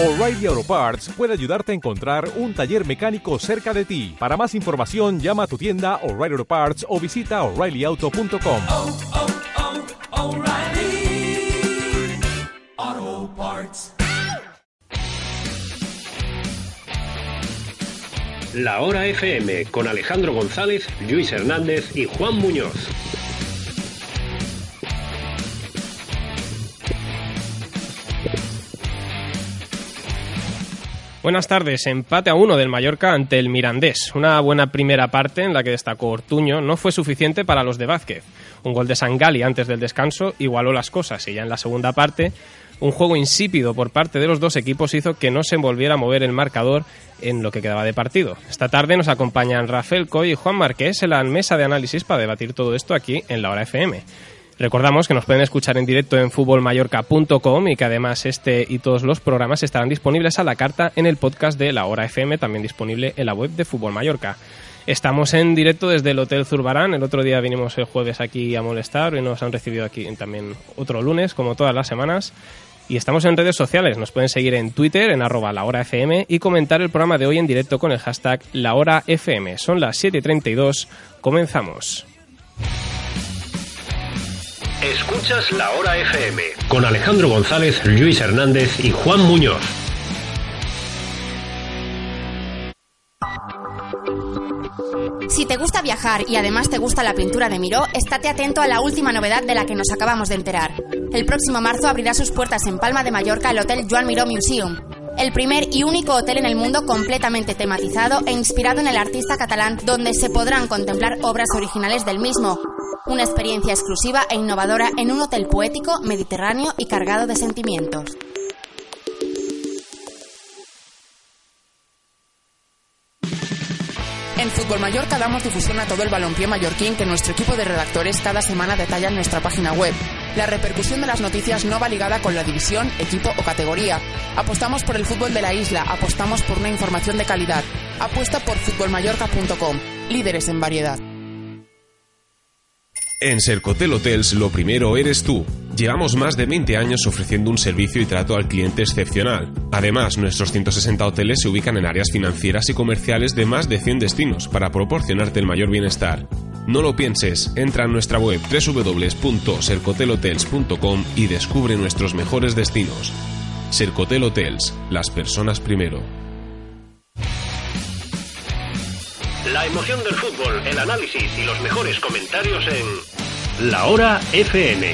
O'Reilly Auto Parts puede ayudarte a encontrar un taller mecánico cerca de ti. Para más información, llama a tu tienda O'Reilly Auto Parts o visita oreillyauto.com. oh, oh, Parts. La Hora FM con Alejandro González, Luis Hernández y Juan Muñoz. Buenas tardes. Empate a uno del Mallorca ante el Mirandés. Una buena primera parte en la que destacó Ortuño no fue suficiente para los de Vázquez. Un gol de Sangali antes del descanso igualó las cosas y ya en la segunda parte un juego insípido por parte de los dos equipos hizo que no se volviera a mover el marcador en lo que quedaba de partido. Esta tarde nos acompañan Rafael Coy y Juan Marqués en la mesa de análisis para debatir todo esto aquí en la hora FM. Recordamos que nos pueden escuchar en directo en futbolmallorca.com y que además este y todos los programas estarán disponibles a la carta en el podcast de La Hora FM, también disponible en la web de Fútbol Mallorca. Estamos en directo desde el Hotel Zurbarán. El otro día vinimos el jueves aquí a molestar y nos han recibido aquí también otro lunes, como todas las semanas. Y estamos en redes sociales. Nos pueden seguir en Twitter, en arroba lahorafm y comentar el programa de hoy en directo con el hashtag lahorafm. Son las 7.32. Comenzamos. Escuchas La Hora FM con Alejandro González, Luis Hernández y Juan Muñoz. Si te gusta viajar y además te gusta la pintura de Miró, estate atento a la última novedad de la que nos acabamos de enterar. El próximo marzo abrirá sus puertas en Palma de Mallorca el Hotel Joan Miró Museum, el primer y único hotel en el mundo completamente tematizado e inspirado en el artista catalán, donde se podrán contemplar obras originales del mismo. Una experiencia exclusiva e innovadora en un hotel poético, mediterráneo y cargado de sentimientos. En Fútbol Mallorca damos difusión a todo el balompié mallorquín que nuestro equipo de redactores cada semana detalla en nuestra página web. La repercusión de las noticias no va ligada con la división, equipo o categoría. Apostamos por el fútbol de la isla, apostamos por una información de calidad. Apuesta por futbolmallorca.com, líderes en variedad. En Sercotel Hotels lo primero eres tú. Llevamos más de 20 años ofreciendo un servicio y trato al cliente excepcional. Además, nuestros 160 hoteles se ubican en áreas financieras y comerciales de más de 100 destinos para proporcionarte el mayor bienestar. No lo pienses, entra en nuestra web www.sercotelhotels.com y descubre nuestros mejores destinos. Sercotel Hotels, las personas primero. La emoción del fútbol, el análisis y los mejores comentarios en La Hora FM.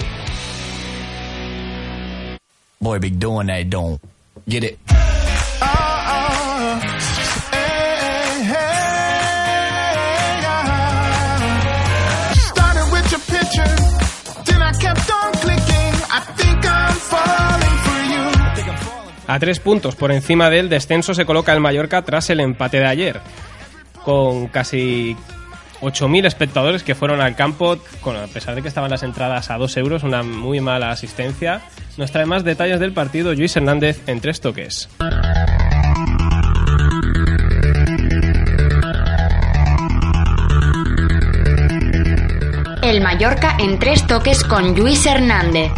Boy, be doing that, don't get it. A tres puntos por encima del descenso se coloca el Mallorca tras el empate de ayer. Con casi 8.000 espectadores que fueron al campo, con, a pesar de que estaban las entradas a 2 euros, una muy mala asistencia. Nos trae más detalles del partido Luis Hernández en tres toques. El Mallorca en tres toques con Luis Hernández.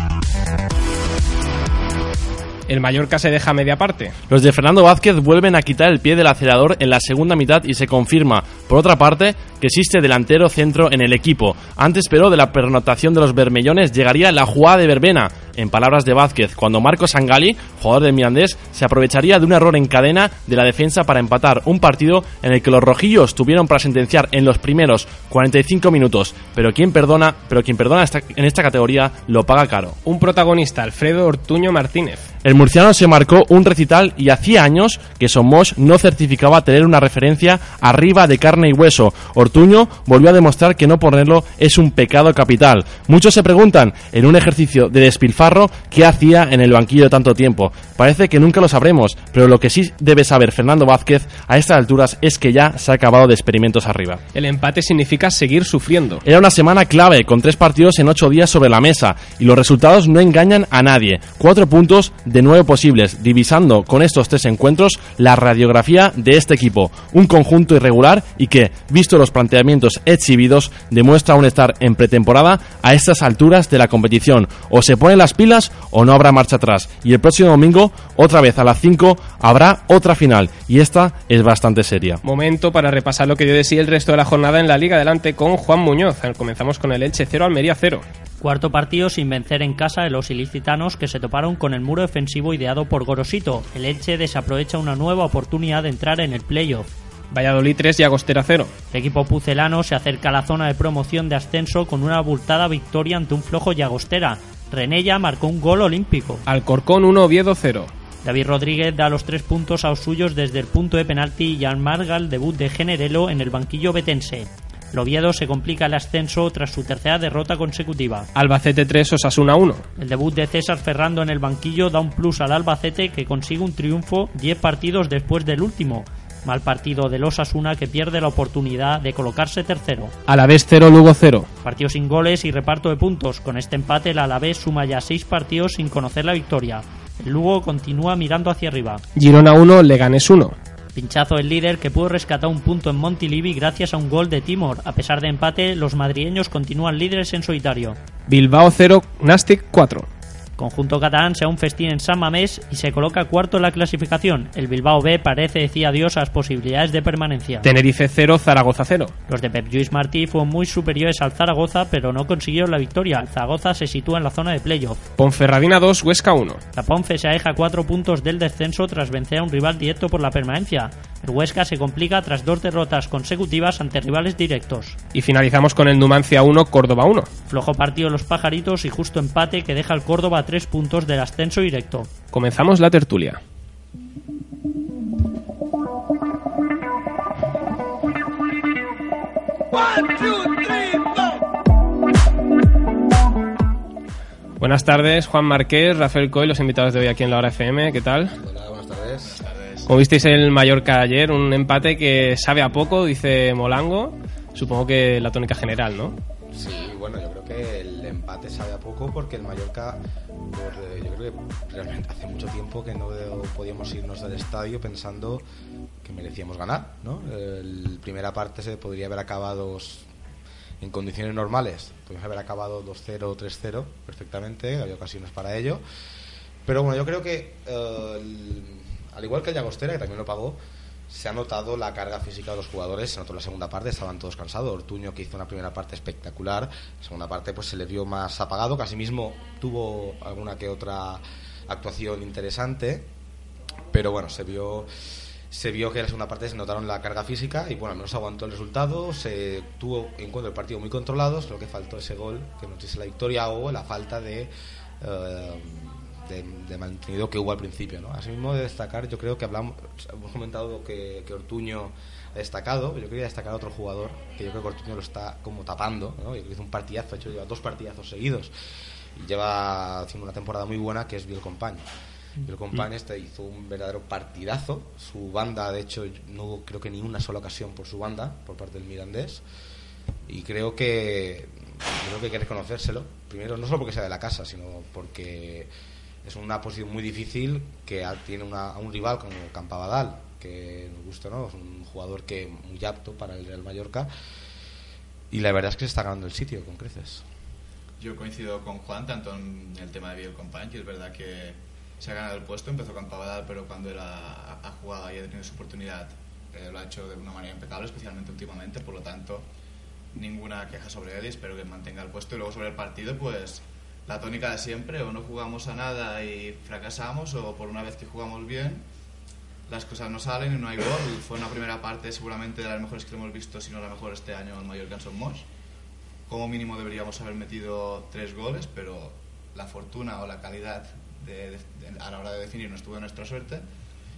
El Mallorca se deja media parte. Los de Fernando Vázquez vuelven a quitar el pie del acelerador en la segunda mitad y se confirma, por otra parte, que existe delantero centro en el equipo. Antes, pero, de la pernotación de los bermellones llegaría la jugada de verbena, en palabras de Vázquez, cuando Marco Sangali, jugador del Mirandés, se aprovecharía de un error en cadena de la defensa para empatar un partido en el que los rojillos tuvieron para sentenciar en los primeros 45 minutos, pero quien perdona, pero quien perdona en esta categoría lo paga caro. Un protagonista, Alfredo Ortuño Martínez. El murciano se marcó un recital y hacía años que Somos no certificaba tener una referencia arriba de carne y hueso. Ortuño volvió a demostrar que no ponerlo es un pecado capital. Muchos se preguntan, en un ejercicio de despilfarro, qué hacía en el banquillo tanto tiempo. Parece que nunca lo sabremos, pero lo que sí debe saber Fernando Vázquez a estas alturas es que ya se ha acabado de experimentos arriba. El empate significa seguir sufriendo. Era una semana clave, con tres partidos en ocho días sobre la mesa, y los resultados no engañan a nadie. Cuatro puntos de nueve posibles, divisando con estos tres encuentros la radiografía de este equipo. Un conjunto irregular y que, visto los planteamientos exhibidos, demuestra aún estar en pretemporada a estas alturas de la competición. O se ponen las pilas o no habrá marcha atrás. Y el próximo domingo otra vez a las 5, habrá otra final. Y esta es bastante seria. Momento para repasar lo que dio de sí el resto de la jornada en la Liga Adelante con Juan Muñoz. Comenzamos con el Elche 0, Almería 0. Cuarto partido sin vencer en casa de los ilicitanos que se toparon con el muro defensivo ideado por Gorosito. El Elche desaprovecha una nueva oportunidad de entrar en el playoff. Valladolid 3 y Agostera 0. El equipo pucelano se acerca a la zona de promoción de ascenso con una abultada victoria ante un flojo Llagostera. Renella marcó un gol olímpico. Alcorcón 1, Oviedo 0. David Rodríguez da los tres puntos a los suyos desde el punto de penalti y amarga el debut de Generelo en el banquillo betense. Oviedo se complica el ascenso tras su tercera derrota consecutiva. Albacete 3, Osasuna 1. El debut de César Ferrando en el banquillo da un plus al Albacete que consigue un triunfo 10 partidos después del último. Mal partido del Osasuna que pierde la oportunidad de colocarse tercero. Alavés 0, Lugo 0. Partido sin goles y reparto de puntos. Con este empate el Alavés suma ya 6 partidos sin conocer la victoria. El Lugo continúa mirando hacia arriba. Girona 1, Leganés 1. Pinchazo el líder que pudo rescatar un punto en Montilivi gracias a un gol de Timor. A pesar de empate, los madrileños continúan líderes en solitario. Bilbao 0, Nastic 4. Conjunto catalán se da un festín en San Mamés y se coloca cuarto en la clasificación. El Bilbao B parece decir adiós a las posibilidades de permanencia. Tenerife 0, Zaragoza 0. Los de Pep Lluís Martí fueron muy superiores al Zaragoza, pero no consiguieron la victoria. El Zaragoza se sitúa en la zona de playoff. Ponferradina 2, Huesca 1. La Ponfe se aleja cuatro puntos del descenso tras vencer a un rival directo por la permanencia. El Huesca se complica tras dos derrotas consecutivas ante rivales directos. Y finalizamos con el Numancia 1, Córdoba 1. Flojo partido de los pajaritos y justo empate que deja al Córdoba a tres puntos del ascenso directo. Comenzamos la tertulia. Buenas tardes, Juan Marqués, Rafael Coy, los invitados de hoy aquí en la Hora FM. ¿Qué tal? Hola, buenas tardes. Como visteis el Mallorca ayer, un empate que sabe a poco, dice Molango. Supongo que la tónica general, ¿no? Sí, bueno, yo creo que el empate sabe a poco porque el Mallorca, por, eh, yo creo que realmente hace mucho tiempo que no podíamos irnos del estadio pensando que merecíamos ganar, ¿no? El primera parte se podría haber acabado en condiciones normales, podríamos haber acabado 2-0 o 3-0 perfectamente, había ocasiones para ello. Pero bueno, yo creo que, eh, al igual que el Llagostera, que también lo pagó, se ha notado la carga física de los jugadores, se notó en la segunda parte, estaban todos cansados. Ortuño, que hizo una primera parte espectacular, la segunda parte pues se le vio más apagado, que asimismo tuvo alguna que otra actuación interesante, pero bueno, se vio se vio que en la segunda parte se notaron la carga física y bueno, al menos aguantó el resultado, se tuvo en cuenta el partido muy controlado, solo que faltó ese gol que nos diese la victoria o la falta de, eh, de, de mantenido que hubo al principio. ¿no? Asimismo de destacar, yo creo que hablamos, hemos comentado que, que Ortuño ha destacado, yo quería destacar a otro jugador que yo creo que Ortuño lo está como tapando, ¿no? Yo creo que hizo un partidazo, de hecho lleva dos partidazos seguidos y lleva haciendo una temporada muy buena que es Biel Compañ. Biel Compañ este hizo un verdadero partidazo. Su banda, de hecho, no hubo creo que ni una sola ocasión por su banda, por parte del Mirandés. Y creo que creo que hay que reconocérselo. Primero, no solo porque sea de la casa, sino porque es una posición muy difícil que tiene una- a un rival como Campabadal, que nos gusta, ¿no? Es un jugador que muy apto para el Real Mallorca. Y la verdad es que se está ganando el sitio con creces. Yo coincido con Juan tanto en el tema de Biel Compañ, que es verdad que se ha ganado el puesto, empezó con Pavadal, pero cuando él ha, ha jugado y ha tenido su oportunidad, eh, lo ha hecho de una manera impecable, especialmente últimamente, por lo tanto, ninguna queja sobre él y espero que mantenga el puesto. Y luego sobre el partido, pues la tónica de siempre, o no jugamos a nada y fracasamos, o por una vez que jugamos bien, las cosas no salen y no hay gol. Fue una primera parte seguramente de las mejores que hemos visto, si no la mejor este año en Mallorca en Son como mínimo deberíamos haber metido tres goles, pero la fortuna o la calidad de- de- de- a la hora de definir no estuvo de nuestra suerte.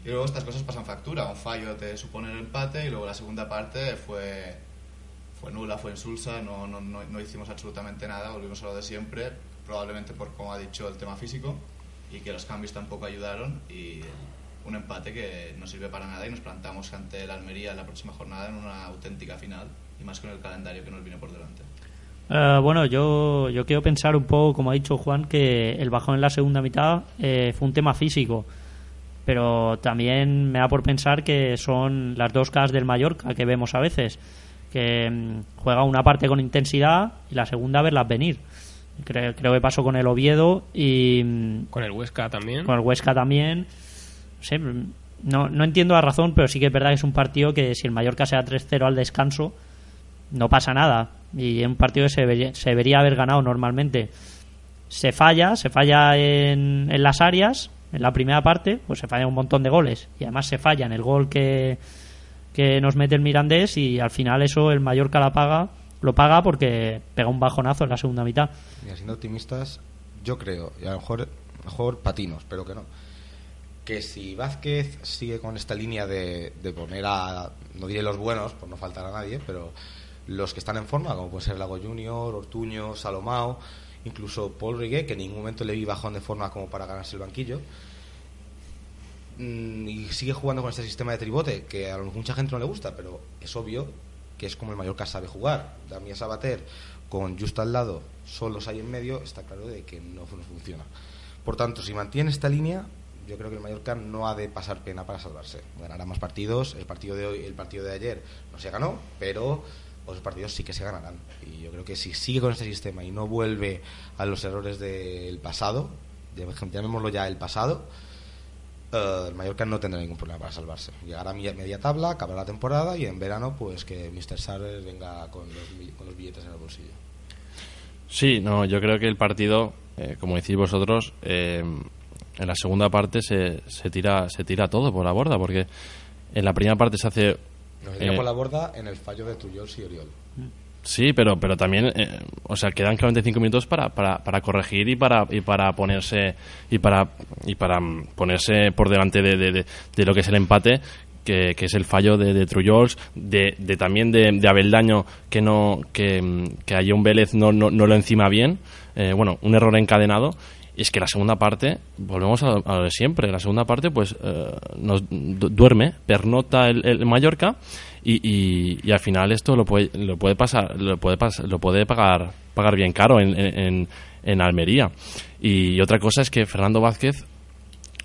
Y luego estas cosas pasan factura. Un fallo te supone el empate y luego la segunda parte fue, fue nula, fue insulsa, no, no, no, no hicimos absolutamente nada, volvimos a lo de siempre, probablemente por como ha dicho el tema físico y que los cambios tampoco ayudaron y un empate que no sirve para nada y nos plantamos ante el Almería la próxima jornada en una auténtica final y más con el calendario que nos viene por delante. Eh, bueno, yo, yo quiero pensar un poco, como ha dicho Juan, que el bajón en la segunda mitad eh, fue un tema físico. Pero también me da por pensar que son las dos caras del Mallorca que vemos a veces. Que mm, juega una parte con intensidad y la segunda a verlas venir. Creo, creo que pasó con el Oviedo y mm, Con el Huesca también. con el Huesca también. No sé, mm, no, no entiendo la razón, pero sí que es verdad que es un partido que si el Mallorca sea 3-0 al descanso, no pasa nada. Y es un partido que se debería, se debería haber ganado normalmente. Se falla, se falla en, en las áreas, en la primera parte, pues se falla un montón de goles. Y además se falla en el gol que, que nos mete el Mirandés y al final eso el Mallorca la paga, lo paga porque pega un bajonazo en la segunda mitad. Mira, siendo optimistas, yo creo, y a lo mejor, mejor patinos, pero que no, que si Vázquez sigue con esta línea de, de poner a, no diré los buenos, por no faltar a nadie, pero los que están en forma, como puede ser Lago Junior, Ortuño, Salomao, incluso Paul Riguet, que en ningún momento le vi bajón de forma como para ganarse el banquillo, mm, y sigue jugando con este sistema de tribote, que a mucha gente no le gusta, pero es obvio que es como el Mallorca sabe jugar. Damián Sabater con Justo al lado, solos ahí en medio, está claro de que no, funciona. Por tanto, si mantiene esta línea, yo creo que el Mallorca no ha de pasar pena para salvarse. Ganará más partidos. El partido de hoy, el partido de ayer no se ganó, pero otros partidos sí que se ganarán. Y yo creo que si sigue con este sistema y no vuelve a los errores del pasado, llamémoslo ya el pasado, eh, el Mallorca no tendrá ningún problema para salvarse. Llegará a media, tabla, acabará la temporada y en verano pues que Mr. Sarver venga con los, bi- con los billetes en el bolsillo. Sí, no, yo creo que el partido, eh, como decís vosotros, eh, en la segunda parte se, se tira se tira todo por la borda, porque en la primera parte se hace... Eh, por la borda en el fallo de Tuyols y Oriol. Sí, pero, pero también, eh, o sea, quedan 45 minutos para, para, para corregir y para, y para ponerse y para y para mm, ponerse por delante de, de, lo que es el empate, que, que es el fallo de, de Trujols, de, de también de, de Abeldaño que no que, mm, que a John Vélez no, no, no lo encima bien, eh, bueno, un error encadenado. Es que la segunda parte, volvemos a, lo de siempre, la segunda parte pues eh, nos du- duerme, pernota el, el Mallorca y, y, al final esto lo puede, lo puede pasar, lo puede pas- lo puede pagar, pagar bien caro en, en, en Almería. Y otra cosa es que Fernando Vázquez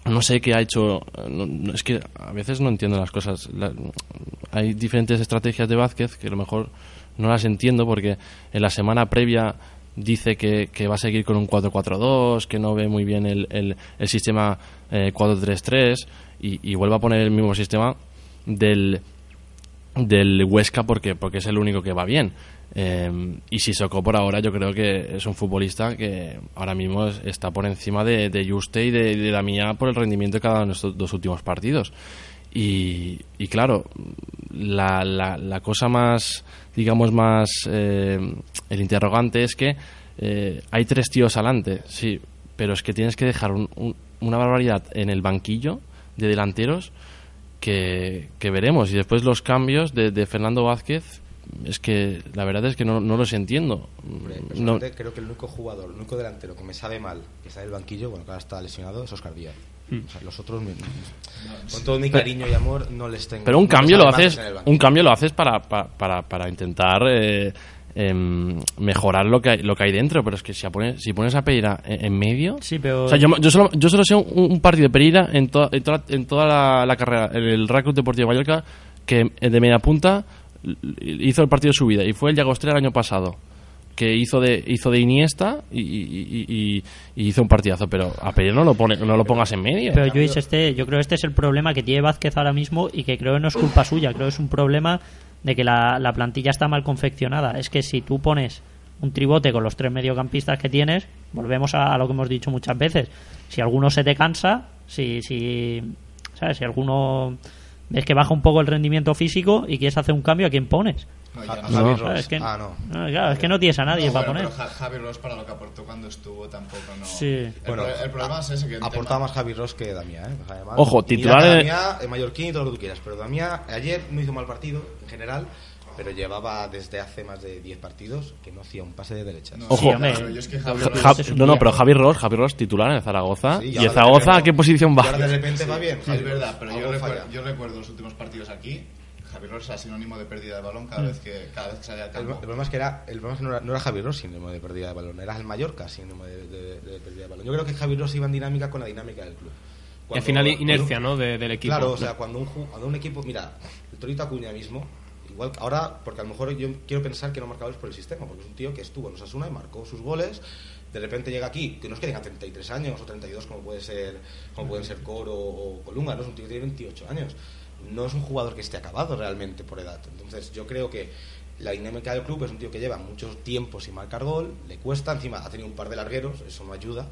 no sé qué ha hecho. no- es que a veces no entiendo las cosas. Hay diferentes estrategias de Vázquez que a lo mejor no las entiendo porque en la semana previa dice que, va a seguir con un 4-4-2, que no ve muy bien el, el, el sistema eh, 4-3-3 y, y vuelve a poner el mismo sistema del, del Huesca porque, porque es el único que va bien. Eh, y Sissoko por ahora yo creo que es un futbolista que ahora mismo es- está por encima de, de Juste y de, de Damià por el rendimiento de cada uno de estos dos últimos partidos. Y, y claro, la, la, la cosa más, digamos, más, eh, el interrogante es que eh, hay tres tíos adelante, sí, pero es que tienes que dejar un- un- una barbaridad en el banquillo de delanteros que, que veremos. Y después los cambios de, de Fernando Vázquez, es que la verdad es que no, no los entiendo. Hombre, No, personalmente creo que el único jugador, el único delantero que me sabe mal, que está en el banquillo, bueno, que ahora está lesionado, es Oscar Díaz. O sea, los otros, me- con todo mi Pero- cariño y amor, no les tengo. Pero un no cambio lo haces, estén en el banquillo. un cambio lo haces para, para, para, para intentar eh, em, mejorar lo que hay, lo que hay dentro, pero es que si pones, si pones a Pereira en, en medio, Sí, pero- o sea, yo, yo solo, yo solo sé un, un partido de Pereira en, toda en toda, en toda la, la carrera, el Club Deportivo Mallorca, que de media punta hizo el partido de su vida y fue el Llagostre el año pasado que hizo de hizo de Iniesta y, y- y- y- y hizo un partidazo pero a Pereira no lo pone no lo pongas en medio. Pero Luis, este, yo creo que este es el problema que tiene Vázquez ahora mismo y que creo que no es culpa suya, creo que es un problema de que la, la plantilla está mal confeccionada. Es que si tú pones un tribote con los tres mediocampistas que tienes, volvemos a, a lo que hemos dicho muchas veces. Si alguno se te cansa, si, si, ¿sabes? si alguno ves que baja un poco el rendimiento físico y quieres hacer un cambio, ¿a quién pones? No, ya no. Javi Ross. Es que, Ah, no. claro, es que no tienes a nadie No, para bueno, poner. pero Ja- Javi Ross para lo que aportó cuando estuvo tampoco no. Sí. El, Bueno, pro- el problema es ese que Aportaba más Javi Ross que Damián, ¿eh? Además, Ojo, titular de- Damián, el mallorquín y todo lo que tú quieras, pero Damián ayer no hizo mal partido en general, pero llevaba desde hace más de 10 partidos que no hacía un pase de derecha. No, Ojo. sí, yo es que Javi Ja- Ross- no, no, pero Javi Ross, Javi Ross titular en el Zaragoza. Sí, ¿Y el Zaragoza a qué posición Y va? ahora de repente va bien. Es verdad, pero yo yo recuerdo los últimos partidos aquí. Javi Ross era sinónimo de pérdida de balón cada vez que cada vez que salía al El, el campo. problema es que era, el problema es que no era, no era Javi Ross sinónimo de pérdida de balón, era el Mallorca sinónimo de, de- de pérdida de balón. Yo creo que Javi Ross iba en dinámica con la dinámica del club. Y al final inercia, ¿no? de- del equipo. Claro, o sea, cuando un, cuando un equipo, mira, el Torito Acuña mismo, Igual ahora, porque a lo mejor yo quiero pensar que no marca goles por el sistema, porque es un tío que estuvo en Osasuna y marcó sus goles. De repente llega aquí, que no es que tenga 33 años o 32 como puede ser como pueden ser Coro o Colunga, no es un tío que tiene 28 años. No es un jugador que esté acabado realmente por edad. Entonces yo creo que la dinámica del club es un tío que lleva mucho tiempo sin marcar gol, le cuesta, encima ha tenido un par de largueros, eso no ayuda.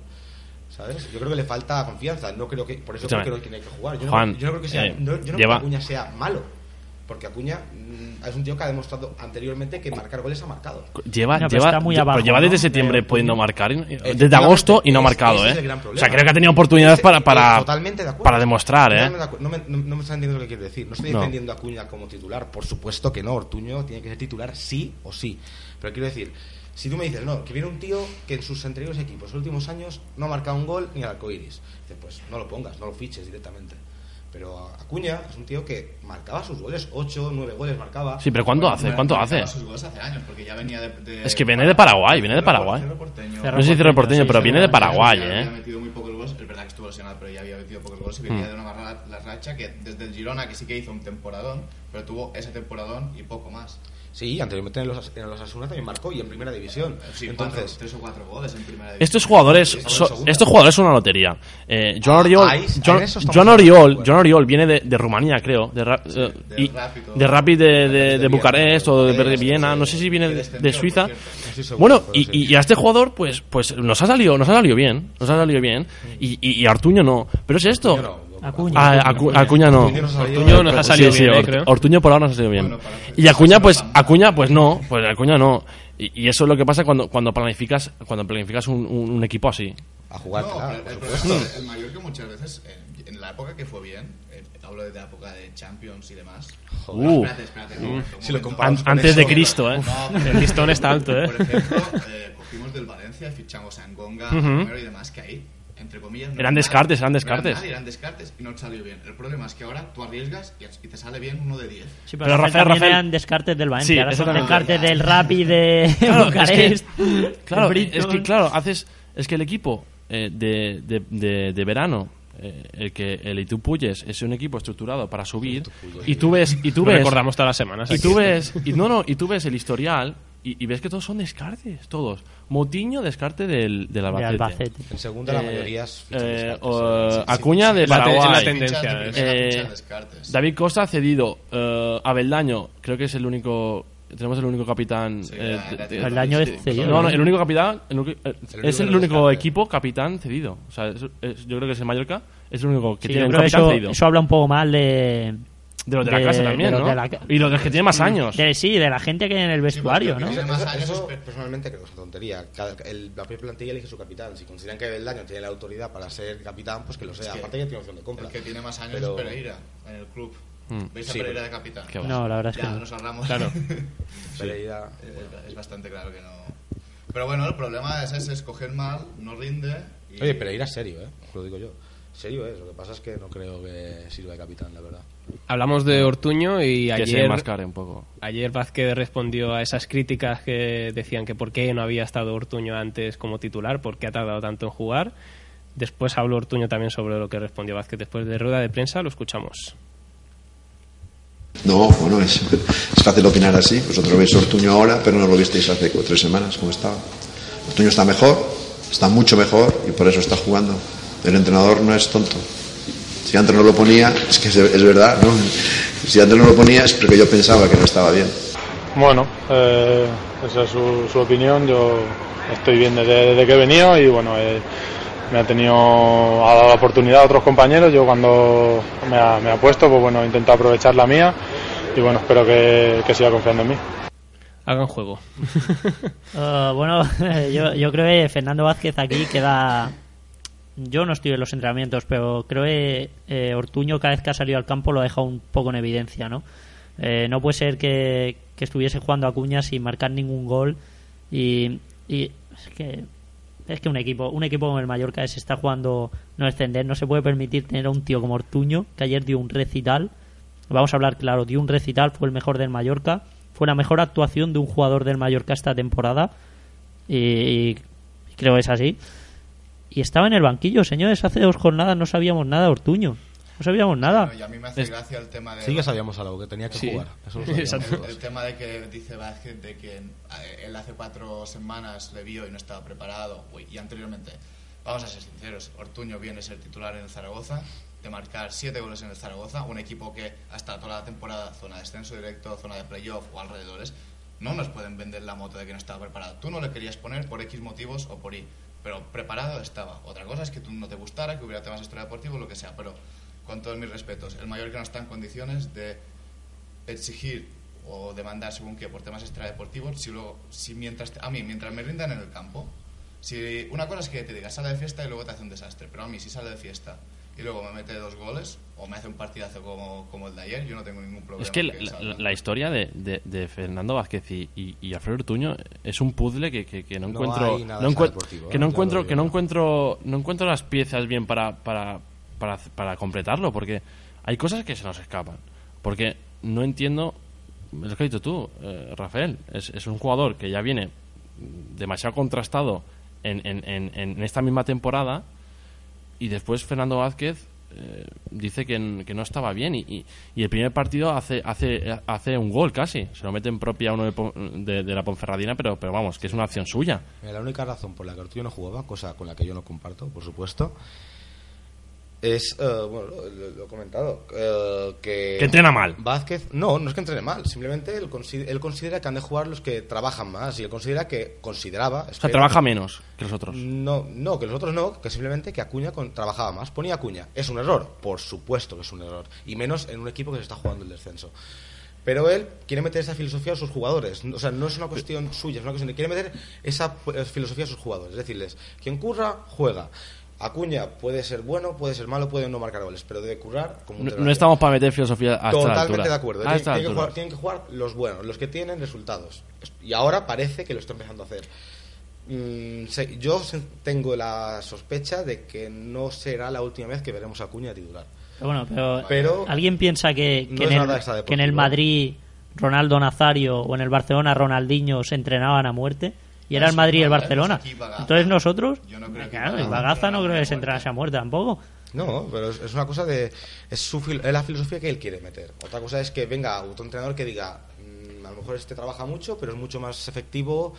¿Sabes? Yo creo que le falta confianza, no creo que por eso Escúchame. creo que tiene que jugar. Yo, Juan, no, yo no creo que sea, eh, no, yo no creo que Acuña sea malo, porque Acuña mm, es un tío que ha demostrado anteriormente que marcar goles ha marcado. Lleva, No, pero lleva, está muy lle- abajo, pero lleva ¿no? desde septiembre pudiendo marcar, y- desde agosto y no ha marcado, ese ¿eh? es el gran o sea, creo que ha tenido oportunidades Ese- para, para, totalmente de acuerdo. para demostrar, ¿eh? No me, de no me, no- no me está entendiendo lo que quiero decir. No estoy No. defendiendo a Acuña como titular. Por supuesto que no. Ortuño tiene que ser titular sí o sí. Pero quiero decir, si tú me dices, no, que viene un tío que en sus anteriores equipos, los últimos años, no ha marcado un gol ni al arcoiris. Dices, pues no lo pongas, no lo fiches directamente. Pero Acuña es un tío que marcaba sus goles, 8, 9 goles marcaba. Sí, pero ¿cuánto hace? ¿Cuánto hace? sus goles hace años, porque ya venía de, de- Es que viene de Paraguay, viene de Paraguay. No sé si Cerro Porteño, pero viene de Paraguay, ¿eh? Había metido muy pocos goles, es verdad que estuvo lesionado, pero ya había metido pocos goles y venía Hmm. de una la racha que desde el Girona, que sí que hizo un temporadón, pero tuvo ese temporadón y poco más. Sí, anteriormente en los, en los Asuna también marcó y en primera división. Sí, Entonces, cuatro- tres o cuatro goles en primera división. Estos jugadores, Sí, so- estos jugadores son una lotería. Eh, Joan Ah, Oriol, ahí- Joan de Oriol. Joan Oriol viene de, de Rumanía, creo, de, Ra- eh, de y- Rapid o- de Rapid de, de- de de Bucarest o de, de- de Viena, sí, no sé si viene de, Suiza. seguro, Bueno, y, sí. y- a este jugador, pues, pues nos ha salido, nos ha salido bien, nos ha salido bien, y, y, y a Ortuño no. Pero es esto. No, Acuña. Ah, Acu- Acuña no. Ortuño nos ha salido Sí, sí, bien, eh, creo. Ortuño por ahora nos ha salido bien. Bueno, y Acuña, no pues. Acuña, pues no, pues Acuña no. Y, y eso es lo que pasa cuando, cuando planificas, cuando planificas un, un- un equipo así. A No, jugártela, pero por el, supuesto. problema es que el muchas veces, eh, en la época que fue bien, eh, hablo de la época de Champions y demás. Joder. Uh. espérate, espérate, momento, un Si lo An- antes de eso, Cristo, ¿eh? No, El listón está alto, ¿eh? Por ejemplo, eh, cogimos del Valencia y fichamos a Ngonga, Ujú. Romero y demás, que ahí, entre comillas... no Eran descartes, eran No descartes. nadie, eran descartes y no salió bien. El problema es que ahora tú arriesgas y y te sale bien uno de 10. Sí, Pero pero, Rafael, también Rafael- eran descartes del Valencia. Sí, ahora son descartes del Rapid de Claro, Bucarest. es que, claro, es que claro, haces, es que el equipo eh, de, de, de, de verano, eh, el que el Itu Puyes es un equipo estructurado para subir, y tú ves, y tú ves, recordamos todas las semanas. y tú ves, y no, no, y tú ves el historial y, y ves que todos son descartes, todos. Motiño descarte del, del De Albacete. Albacete. En segunda la Eh, mayoría es eh, sí. Acuña de te- es la Paraguay. tendencia, eh. Eh, descartes. David Costa cedido. Eh, Abeldaño, creo que es el único. Tenemos el único capitán. Sí, eh, la- la- de- la- Abeldaño es cedido, No, no, el único capitán. el eh, El es el único equipo capitán cedido. O sea, es- es- yo creo que es el Mallorca. Es el único que Sí, tiene un capitán eso, cedido. eso habla un poco mal de... de los de la clase también, de ¿no? de la- Y los de los que tienen más años. de- sí, de la gente que hay en el vestuario, ¿no? porque Eso, más años eso, es- personalmente creo que es una tontería. Cada- el- la propia plantilla elige su capitán. Si consideran que Beldaño tiene la autoridad para ser capitán, pues que lo sea. que Aparte que tiene opción de compra. El que tiene más años Pero- es Pereira en el club. Mm. ¿Veis a Sí, Pereira de capitán? No, la verdad es que Ya, no. nos hablamos. Claro. Pereira, es bastante claro que no. Pero bueno, el problema es ese, escoger mal, no rinde. Y... Oye, Pereira es serio, ¿eh? Lo digo yo. Serio es. Lo que pasa es que no creo que sirva de capitán, la verdad. Hablamos de Ortuño y Que se ayer, enmascare un poco. ayer Vázquez respondió a esas críticas que decían que por qué no había estado Ortuño antes como titular, por qué ha tardado tanto en jugar. Después habló Ortuño también sobre lo que respondió Vázquez después de rueda de prensa, lo escuchamos. No, bueno, es, es fácil opinar así. Vosotros veis Ortuño ahora, pero no lo visteis hace tres semanas, como estaba. Ortuño está mejor, está mucho mejor y por eso está jugando. El entrenador no es tonto. Si antes no lo ponía, es que es, es verdad, ¿no? Si antes no lo ponía es porque yo pensaba que no estaba bien. Bueno, eh, esa es su, su opinión. Yo estoy bien desde, desde que he venido y bueno, eh, me ha tenido ha dado la oportunidad a otros compañeros. Yo cuando me ha, me ha puesto, pues bueno, intento aprovechar la mía y bueno, espero que, que siga confiando en mí. Hagan juego. Uh, bueno, yo, yo creo que Fernando Vázquez aquí queda. Yo no estoy en los entrenamientos, pero creo que eh, Ortuño cada vez que ha salido al campo lo ha dejado un poco en evidencia, ¿no? Eh, no puede ser que, que estuviese jugando a Cuña sin marcar ningún gol y, y es que es que un equipo un equipo como el Mallorca se está jugando no descender, no se puede permitir tener a un tío como Ortuño que ayer dio un recital. Vamos a hablar claro, dio un recital, fue el mejor del Mallorca, fue la mejor actuación de un jugador del Mallorca esta temporada y, y creo que es así. Y estaba en el banquillo, señores, hace dos jornadas no sabíamos nada de Ortuño. No sabíamos nada. Bueno, y a mí me hace gracia el tema de... Sí que sabíamos algo, que tenía que Sí. jugar. Eso El, el tema de que dice Vázquez de que eh, él hace cuatro semanas le vio y no estaba preparado. Uy, y anteriormente, vamos a ser sinceros, Ortuño viene a ser titular en el Zaragoza, de marcar siete goles en el Zaragoza, un equipo que hasta toda la temporada, zona de descenso directo, zona de playoff o alrededores, no nos pueden vender la moto de que no estaba preparado. Tú no le querías poner por X motivos o por Y, pero preparado estaba. Otra cosa es que tú no te gustara, que hubiera temas extradeportivos, lo que sea, pero con todos mis respetos, el Mallorca no está en condiciones de exigir o demandar según qué por temas extradeportivos si luego si mientras a mí mientras me rindan en el campo si una cosa es que te diga sale de fiesta y luego te hace un desastre pero a mí si sale de fiesta y luego me mete dos goles o me hace un partidazo como, como el de ayer yo no tengo ningún problema Es que la, historia de, de- de Fernando Vázquez y, y, y Alfredo Ortuño es un puzzle que, que- que no No encuentro hay nada no, encuent- deportivo, que ¿eh? no lo encuentro que no encuentro no encuentro las piezas bien para para, para para completarlo porque hay cosas que se nos escapan. Porque no entiendo lo que has dicho tú eh, Rafael es, es un jugador que ya viene demasiado contrastado en, en, en, en esta misma temporada y después Fernando Vázquez eh, dice que, que no estaba bien y, y- y el primer partido hace hace hace un gol casi. Se lo mete en propia uno de, de- de la Ponferradina pero pero vamos que es una acción suya. La única razón por la que Ortuño no jugaba, cosa con la que yo no comparto, por supuesto, es, eh, bueno, lo, he comentado, eh, que... Que entrena mal. Vázquez, no, no es que entrene mal, simplemente él, él considera que han de jugar los que trabajan más y él considera que, consideraba... o sea trabaja menos que los otros No, no, que los otros no, que simplemente que Acuña con- trabajaba más. Ponía Acuña. ¿Es un error? Por supuesto que es un error. Y menos en un equipo que se está jugando el descenso. Pero él quiere meter esa filosofía a sus jugadores. O sea, no es una cuestión suya, es una cuestión de quiere meter esa eh, filosofía a sus jugadores. Es decirles, quien curra, juega. Acuña puede ser bueno, puede ser malo, puede no marcar goles, pero debe currar como un no, no estamos para meter filosofía a esta Totalmente altura de acuerdo. Tienen, que jugar, tienen que jugar los buenos, los que tienen resultados. Y ahora parece que lo está empezando a hacer. Mm, yo tengo la sospecha de que no será la última vez que veremos a Acuña titular. Pero bueno, pero, Pero ¿alguien piensa que, en, el, que en el Madrid Ronaldo Nazario o en el Barcelona Ronaldinho se entrenaban a muerte? Y era el Madrid y el Barcelona. Entonces nosotros, Yo no creo que claro, Bagaza el Bagaza no creo que se entrenase a muerte tampoco. No, pero es, una cosa de. Es, su fil- es la filosofía que él quiere meter. Otra cosa es que venga otro entrenador que diga: "Mm, a lo mejor este trabaja mucho, pero es mucho más efectivo,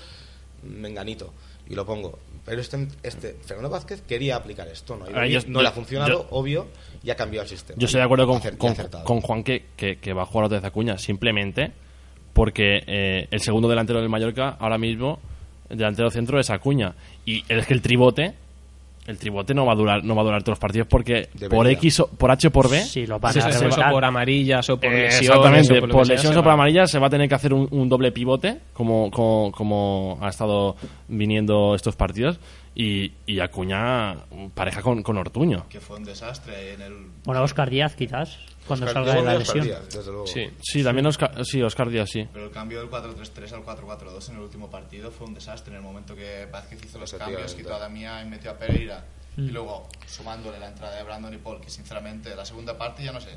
mm, menganito. Y lo pongo. Pero este, este Fernando Vázquez quería aplicar esto, ¿no? Y A ver, yo- no yo- le ha funcionado, yo- obvio, y ha cambiado el sistema. Yo estoy de acuerdo con, Acer- con, Juan que, que, que va a jugar otra vez Acuña, simplemente porque eh, el segundo delantero del Mallorca ahora mismo, el delantero centro es Acuña. Y es que el tribote, el tribote no va a durar, no va a durar todos los partidos porque por. X o, por H o por B, Sí, lo Sí, sí, o por amarillas o por Eh, lesiones. Exactamente, o por, lesiones se o por amarillas se va a tener que hacer un, un doble pivote, como, como, como ha estado viniendo estos partidos, y, y Acuña pareja con, con Ortuño. que fue un desastre en el Bueno, Oscar Díaz quizás, cuando Oscar- salga de la lesión. Díaz, desde luego. Sí, sí también Oscar, sí, Oscar Díaz, sí. Pero el cambio del 4-3-3 al 4-4-2 en el último partido fue un desastre. En el momento que Vázquez hizo los cambios, quitó a Damián y metió a Pereira. Mm. Y luego, sumándole la entrada de Brandon y Paul, que sinceramente la segunda parte ya no sé.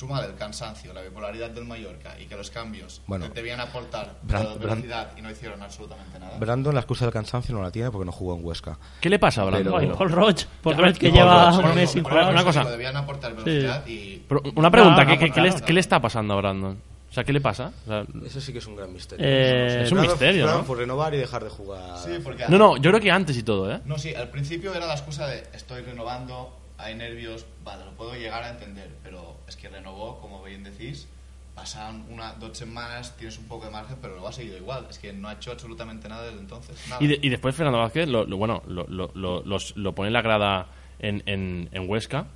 Suma el cansancio, la bipolaridad del Mallorca y que los cambios Bueno, te debían aportar Bran- eh, velocidad y no hicieron absolutamente nada. Brandon, la excusa del cansancio no la tiene porque no jugó en Huesca. ¿Qué le pasa a Brandon? Pero- Paul Roach, Paul Ya, Roach que Paul lleva un mes sin jugar. una cosa. Debían aportar Sí. velocidad y... Pero una pregunta, No, ¿qué, no, qué- qué le, claro. qué le está pasando a Brandon? O sea, ¿qué le pasa? O sea, Eso sí que es un gran misterio. Eh, es un Brandon- misterio, Brandon ¿no? Por renovar y dejar de jugar. Sí, porque No, no, yo creo que antes y todo, ¿eh? No, sí, al principio era la excusa de estoy renovando, hay nervios, vale, lo puedo llegar a entender, pero es que renovó, como bien decís, pasan una, dos semanas, tienes un poco de margen, pero lo ha seguido igual, es que no ha hecho absolutamente nada desde entonces. Nada. Y, de- y después Fernando Vázquez, lo, lo- bueno, lo, lo, lo- los- lo pone en la grada en, en, en Huesca.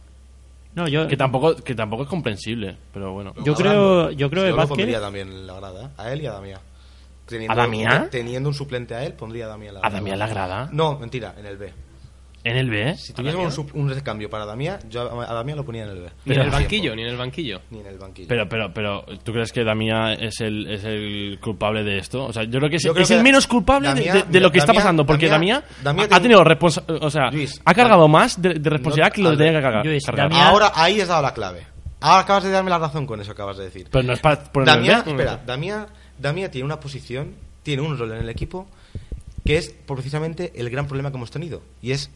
No, yo- que tampoco que tampoco es comprensible, pero bueno. Yo creo, yo creo que Vázquez... pondría también en la grada, ¿eh? a él y a Damián. Teniendo, ¿A Damián? Teniendo un suplente a él, pondría a Damián la ¿A Damián la grada? No, mentira, en el B. ¿En el B? Si tuviésemos un, un recambio para Damián, yo a a Damián lo ponía en el B. Ni en el Tiempo. banquillo, ni en el banquillo. Ni en el banquillo. Pero, pero, pero, ¿tú crees que Damián es el, es el culpable de esto? O sea, yo creo que es, creo es que el menos culpable de- Damián- de, de lo que está Damián- pasando, porque Damián- ha, tenido responsa o sea, Luis, ha cargado más de, de responsabilidad que lo que tenía que cargar. Luis, cargar. Damián- Ahora ahí has dado la clave. Ahora acabas de darme la razón con eso que acabas de decir. Pero no es para Damián, B. espera, Damián, Damián tiene una posición, tiene un rol en el equipo que es precisamente el gran problema que hemos tenido. Y es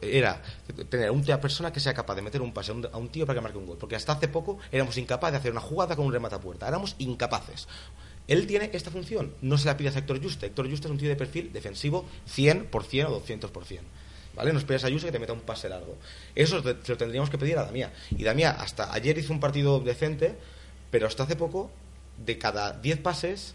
era tener una persona que sea capaz de meter un pase a un, tío para que marque un gol. Porque hasta hace poco éramos incapaces de hacer una jugada con un remate puerta. Éramos incapaces. Él tiene esta función. No se la pidas a Héctor Juste. Héctor Juste es un tío de perfil defensivo 100% o 200%. ¿Vale? No esperes a Juste que te meta un pase largo. Eso te- lo tendríamos que pedir a Damián. Y Damián hasta ayer hizo un partido decente, pero hasta hace poco, de cada 10 pases,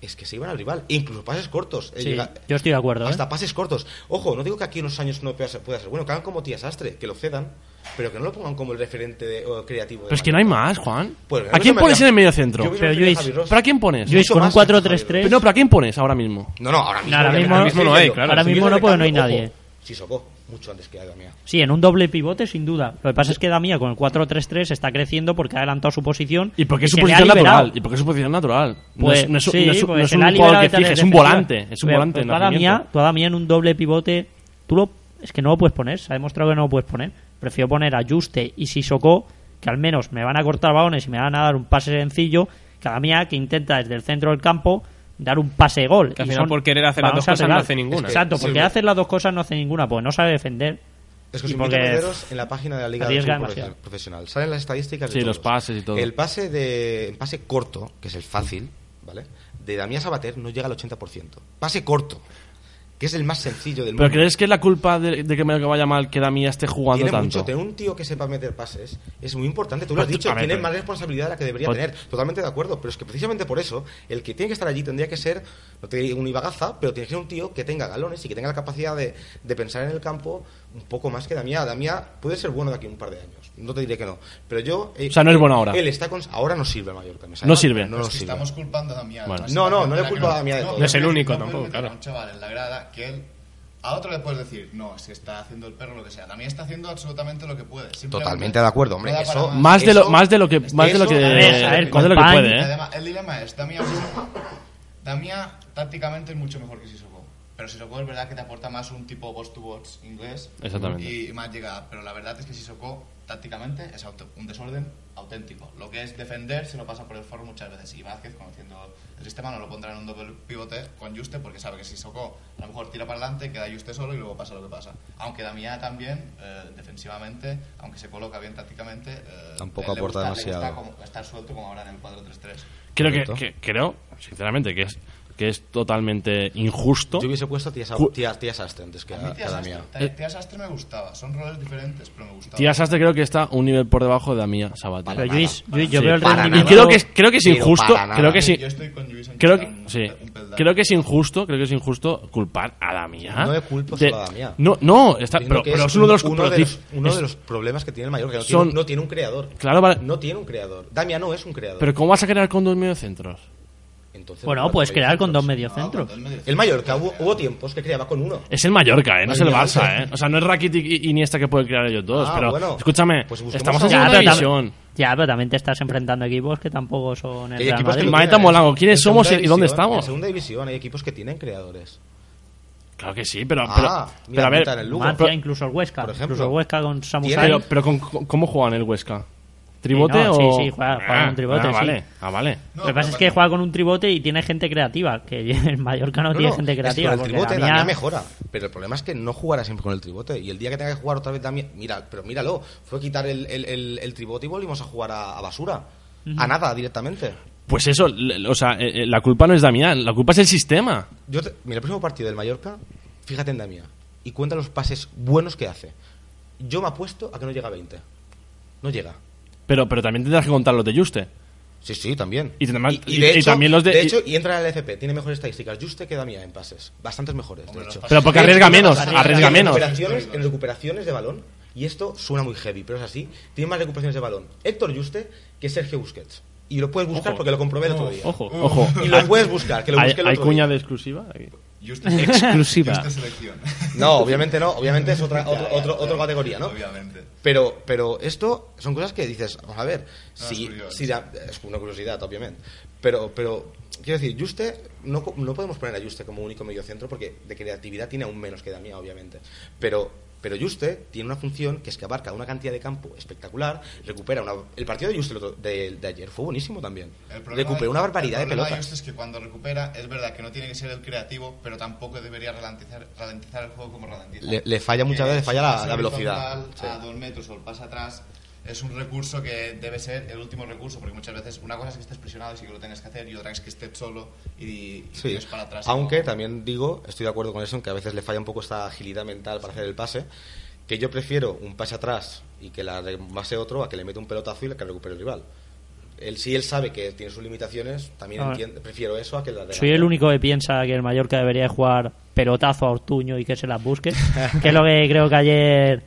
es que se iban al rival. Incluso pases cortos. Eh, Sí, llega- yo estoy de acuerdo, ¿eh? Hasta pases cortos. Ojo, no digo que aquí en unos años no pueda ser, pueda ser bueno, que hagan como Tía Sastre, que lo cedan, pero que no lo pongan como el referente de- o creativo. de Pero es que no hay más, Juan. Pues, ¿A quién pones en el medio centro? Yo Pero prefiero Luis- Javi Ross. ¿Pero a quién pones? Luis, con un más que 4-3-3. Pero, no, ¿pero a quién pones ahora mismo? No, no, ahora mismo, Ahora mismo- ahora mismo no hay, claro. ahora mismo no, porque no hay nadie. ojo, Sissoko, mucho antes que Damián. Sí, en un doble pivote, sin duda. Lo que pasa es que Damía con el 4-3-3 está creciendo porque ha adelantado su posición. ¿Y por qué es su se le ha posición natural? ¿Y por qué es su posición natural? No Pues, es, no es, sí, no es- pues no es un jugador que fije, es un volante. Es un Pero, volante. pues, en tú a nacimiento. Damián- tú a Damián en un doble pivote, tú lo, es que no lo puedes poner. Se ha demostrado que no lo puedes poner. Prefiero poner a Juste y Sissoko, que al menos me van a cortar balones y me van a dar un pase sencillo, que a Damián que intenta desde el centro del campo dar un pase de gol. Que al Y final son por querer hacer las dos cosas no hace ninguna. Exacto, porque sí. hacer las dos cosas no hace ninguna, pues no sabe defender. Es que os porque en la página de la Liga de Fútbol Profesional. Salen las estadísticas de Sí, los pases y todo. El pase de el pase corto, que es el fácil, ¿vale? De Damián Sabater no llega al 80%. Pase corto, que es el más sencillo del ¿Pero mundo. crees que es la culpa de, de que me vaya mal que Damián esté jugando Tiene tanto? mucho, tener un tío que sepa meter pases es muy importante. Tú lo has Pues, dicho, tiene pero- más responsabilidad de la que debería Pues- tener. Totalmente de acuerdo. Pero es que precisamente por eso, el que tiene que estar allí tendría que ser, no te digo un Ibagaza, pero tiene que ser un tío que tenga galones y que tenga la capacidad de, de pensar en el campo un poco más que Damián. Damián puede ser bueno de aquí a un par de años. No te diré que no. Pero yo. eh, O sea, no es él- bueno ahora. Él está con, ahora no sirve el Mallorca. me No sirve. No, nos sirve. estamos culpando a Damián. Bueno. No, no, no le culpo a Damián. No es el único tampoco, claro. un chaval en la grada que él a otro le puedes decir, no, es que está haciendo el perro lo que sea. También está haciendo absolutamente lo que puede. Totalmente de acuerdo, hombre, no eso- Más de lo, más de lo que, más de lo que, a ver, a ver, más de lo que Compañ- puede, ¿eh? Además, el dilema es, Damián, Damián tácticamente es mucho mejor que Sissoko. Pero Sissoko es verdad que te aporta más un tipo box to box inglés Exactamente. y más llegada. Pero la verdad es que Sissoko tácticamente es auto- un desorden auténtico. Lo que es defender se lo pasa por el foro muchas veces. Y Vázquez, conociendo el sistema, no lo pondrá en un doble pivote con Juste porque sabe que Sissoko a lo mejor tira para adelante, queda Juste solo y luego pasa lo que pasa. Aunque Damián también, eh, defensivamente, aunque se coloca bien tácticamente, eh, Tampoco aporta demasiado. como- estar suelto como ahora en el 4-3-3. Creo que- creo, sinceramente, que es que es totalmente injusto. Yo hubiese puesto tía, Sa- Cu- tía, tía Sastre antes que A mí que Tía a Sastre, Damián. Tía- Tía Sastre me gustaba. Son roles diferentes, pero me gustaba. Tía Sastre creo que está un nivel por debajo de Damián Sabater. Pero yo Sí. veo el para Y rendimiento. creo que es, creo que es injusto, creo que sí, Yo estoy con Luis en creo que que está un- sí, un creo que es injusto, creo que es injusto culpar a Damián. No le culpo de- solo a Damián. No, no, está, pero, es uno de los, uno de los, uno de los problemas que tiene el Mallorca, que no, Son- tiene, no tiene un creador. Claro, vale. No tiene un creador. Damián no es un creador. Pero ¿cómo vas a crear con dos mediocentros? Entonces, Bueno, no puedes puede crear con dos mediocentros. mediocentros. El Mallorca hubo, hubo tiempos que creaba con uno. Es el Mallorca, ¿eh? No es el Barça. ¿eh? O sea, no es Rakitic y Iniesta que puede crear ellos dos. Ah, pero, bueno. escúchame, Pues estamos en segunda división. ya, pero también te estás enfrentando a equipos que tampoco son el Hay Real equipos que Madrid. tienen. Molango, ¿quiénes somos y dónde estamos? En segunda división hay equipos que tienen creadores. Claro que sí, pero, Ah, pero, mira, pero a ver, el Lugo. Mancia, incluso el Huesca. por ejemplo. incluso el Huesca con Samu pero, pero con- con- ¿cómo juegan el Huesca? ¿Tribote no, o...? sí, sí, juega- juega con tribote, ah, sí. vale, ah, vale. Lo que pasa es que juega con un tribote y tiene gente creativa, que el Mallorca no, No, tiene no, gente es que creativa. con el tribote Damián- Damián mejora. Pero el problema es que no jugará siempre con el tribote. Y el día que tenga que jugar otra vez Damián. Mira, pero míralo. Fue quitar el, el, el- el tribote y volvimos a jugar a, a basura. A nada directamente. Pues eso, o sea, eh, eh, la culpa no es Damián, la culpa es el sistema. Yo te- mira, el próximo partido del Mallorca, fíjate en Damián. Y cuenta los pases buenos que hace. Yo me apuesto a que no llega a 20. No llega. Pero, pero también tendrás que contar los de Juste. Sí, sí, también. Y, tendrás- Y, y- de y hecho, también los de... de y- hecho, y entra en el LFP, tiene mejores estadísticas Juste que Damián en pases. Bastantes mejores, de hecho. Pero porque arriesga menos, arriesga en menos. Recuperaciones, en recuperaciones de balón, y esto suena muy heavy, pero es así, tiene más recuperaciones de balón Héctor Juste que Sergio Busquets. Y lo puedes buscar Ojo. porque lo comprobé el otro día. Ojo, ojo. Y lo puedes buscar, que lo ¿Hay, busqué el hay otro cuña día. de exclusiva? Aquí. Exclusiva. Juste selección. No, obviamente no, obviamente es otra, otro, otro, otra categoría, ¿no? Obviamente. Pero, pero esto son cosas que dices, vamos a ver, si, es si da- es una curiosidad, obviamente. Pero, pero quiero decir, Juste, no, co- no podemos poner a Juste como único mediocentro porque de creatividad tiene aún menos que Damián, obviamente. Pero Pero Juste tiene una función que es que abarca una cantidad de campo espectacular, recupera una... El partido de Juste de, de ayer fue buenísimo también. Recuperó de- una barbaridad de el problema pelotas. Just es que cuando recupera, es verdad que no tiene que ser el creativo, pero tampoco debería ralentizar, ralentizar el juego como ralentiza. Le- le falla muchas Que veces, su falla la- velocidad. Sí. A dos metros o el pase atrás es un recurso que debe ser el último recurso, porque muchas veces una cosa es que estés presionado y sí que lo tengas que hacer, y otra es que estés solo y, y Sí, tires para atrás. aunque también digo, estoy de acuerdo con eso, en que a veces le falla un poco esta agilidad mental para hacer el pase, que yo prefiero un pase atrás y que la base otro a que le mete un pelotazo y que recupere el rival. Él, si él sabe que tiene sus limitaciones, también entiende- prefiero eso a que la Soy el único que piensa que el Mallorca debería de jugar pelotazo a Ortuño y que se las busque. que es lo que creo que ayer.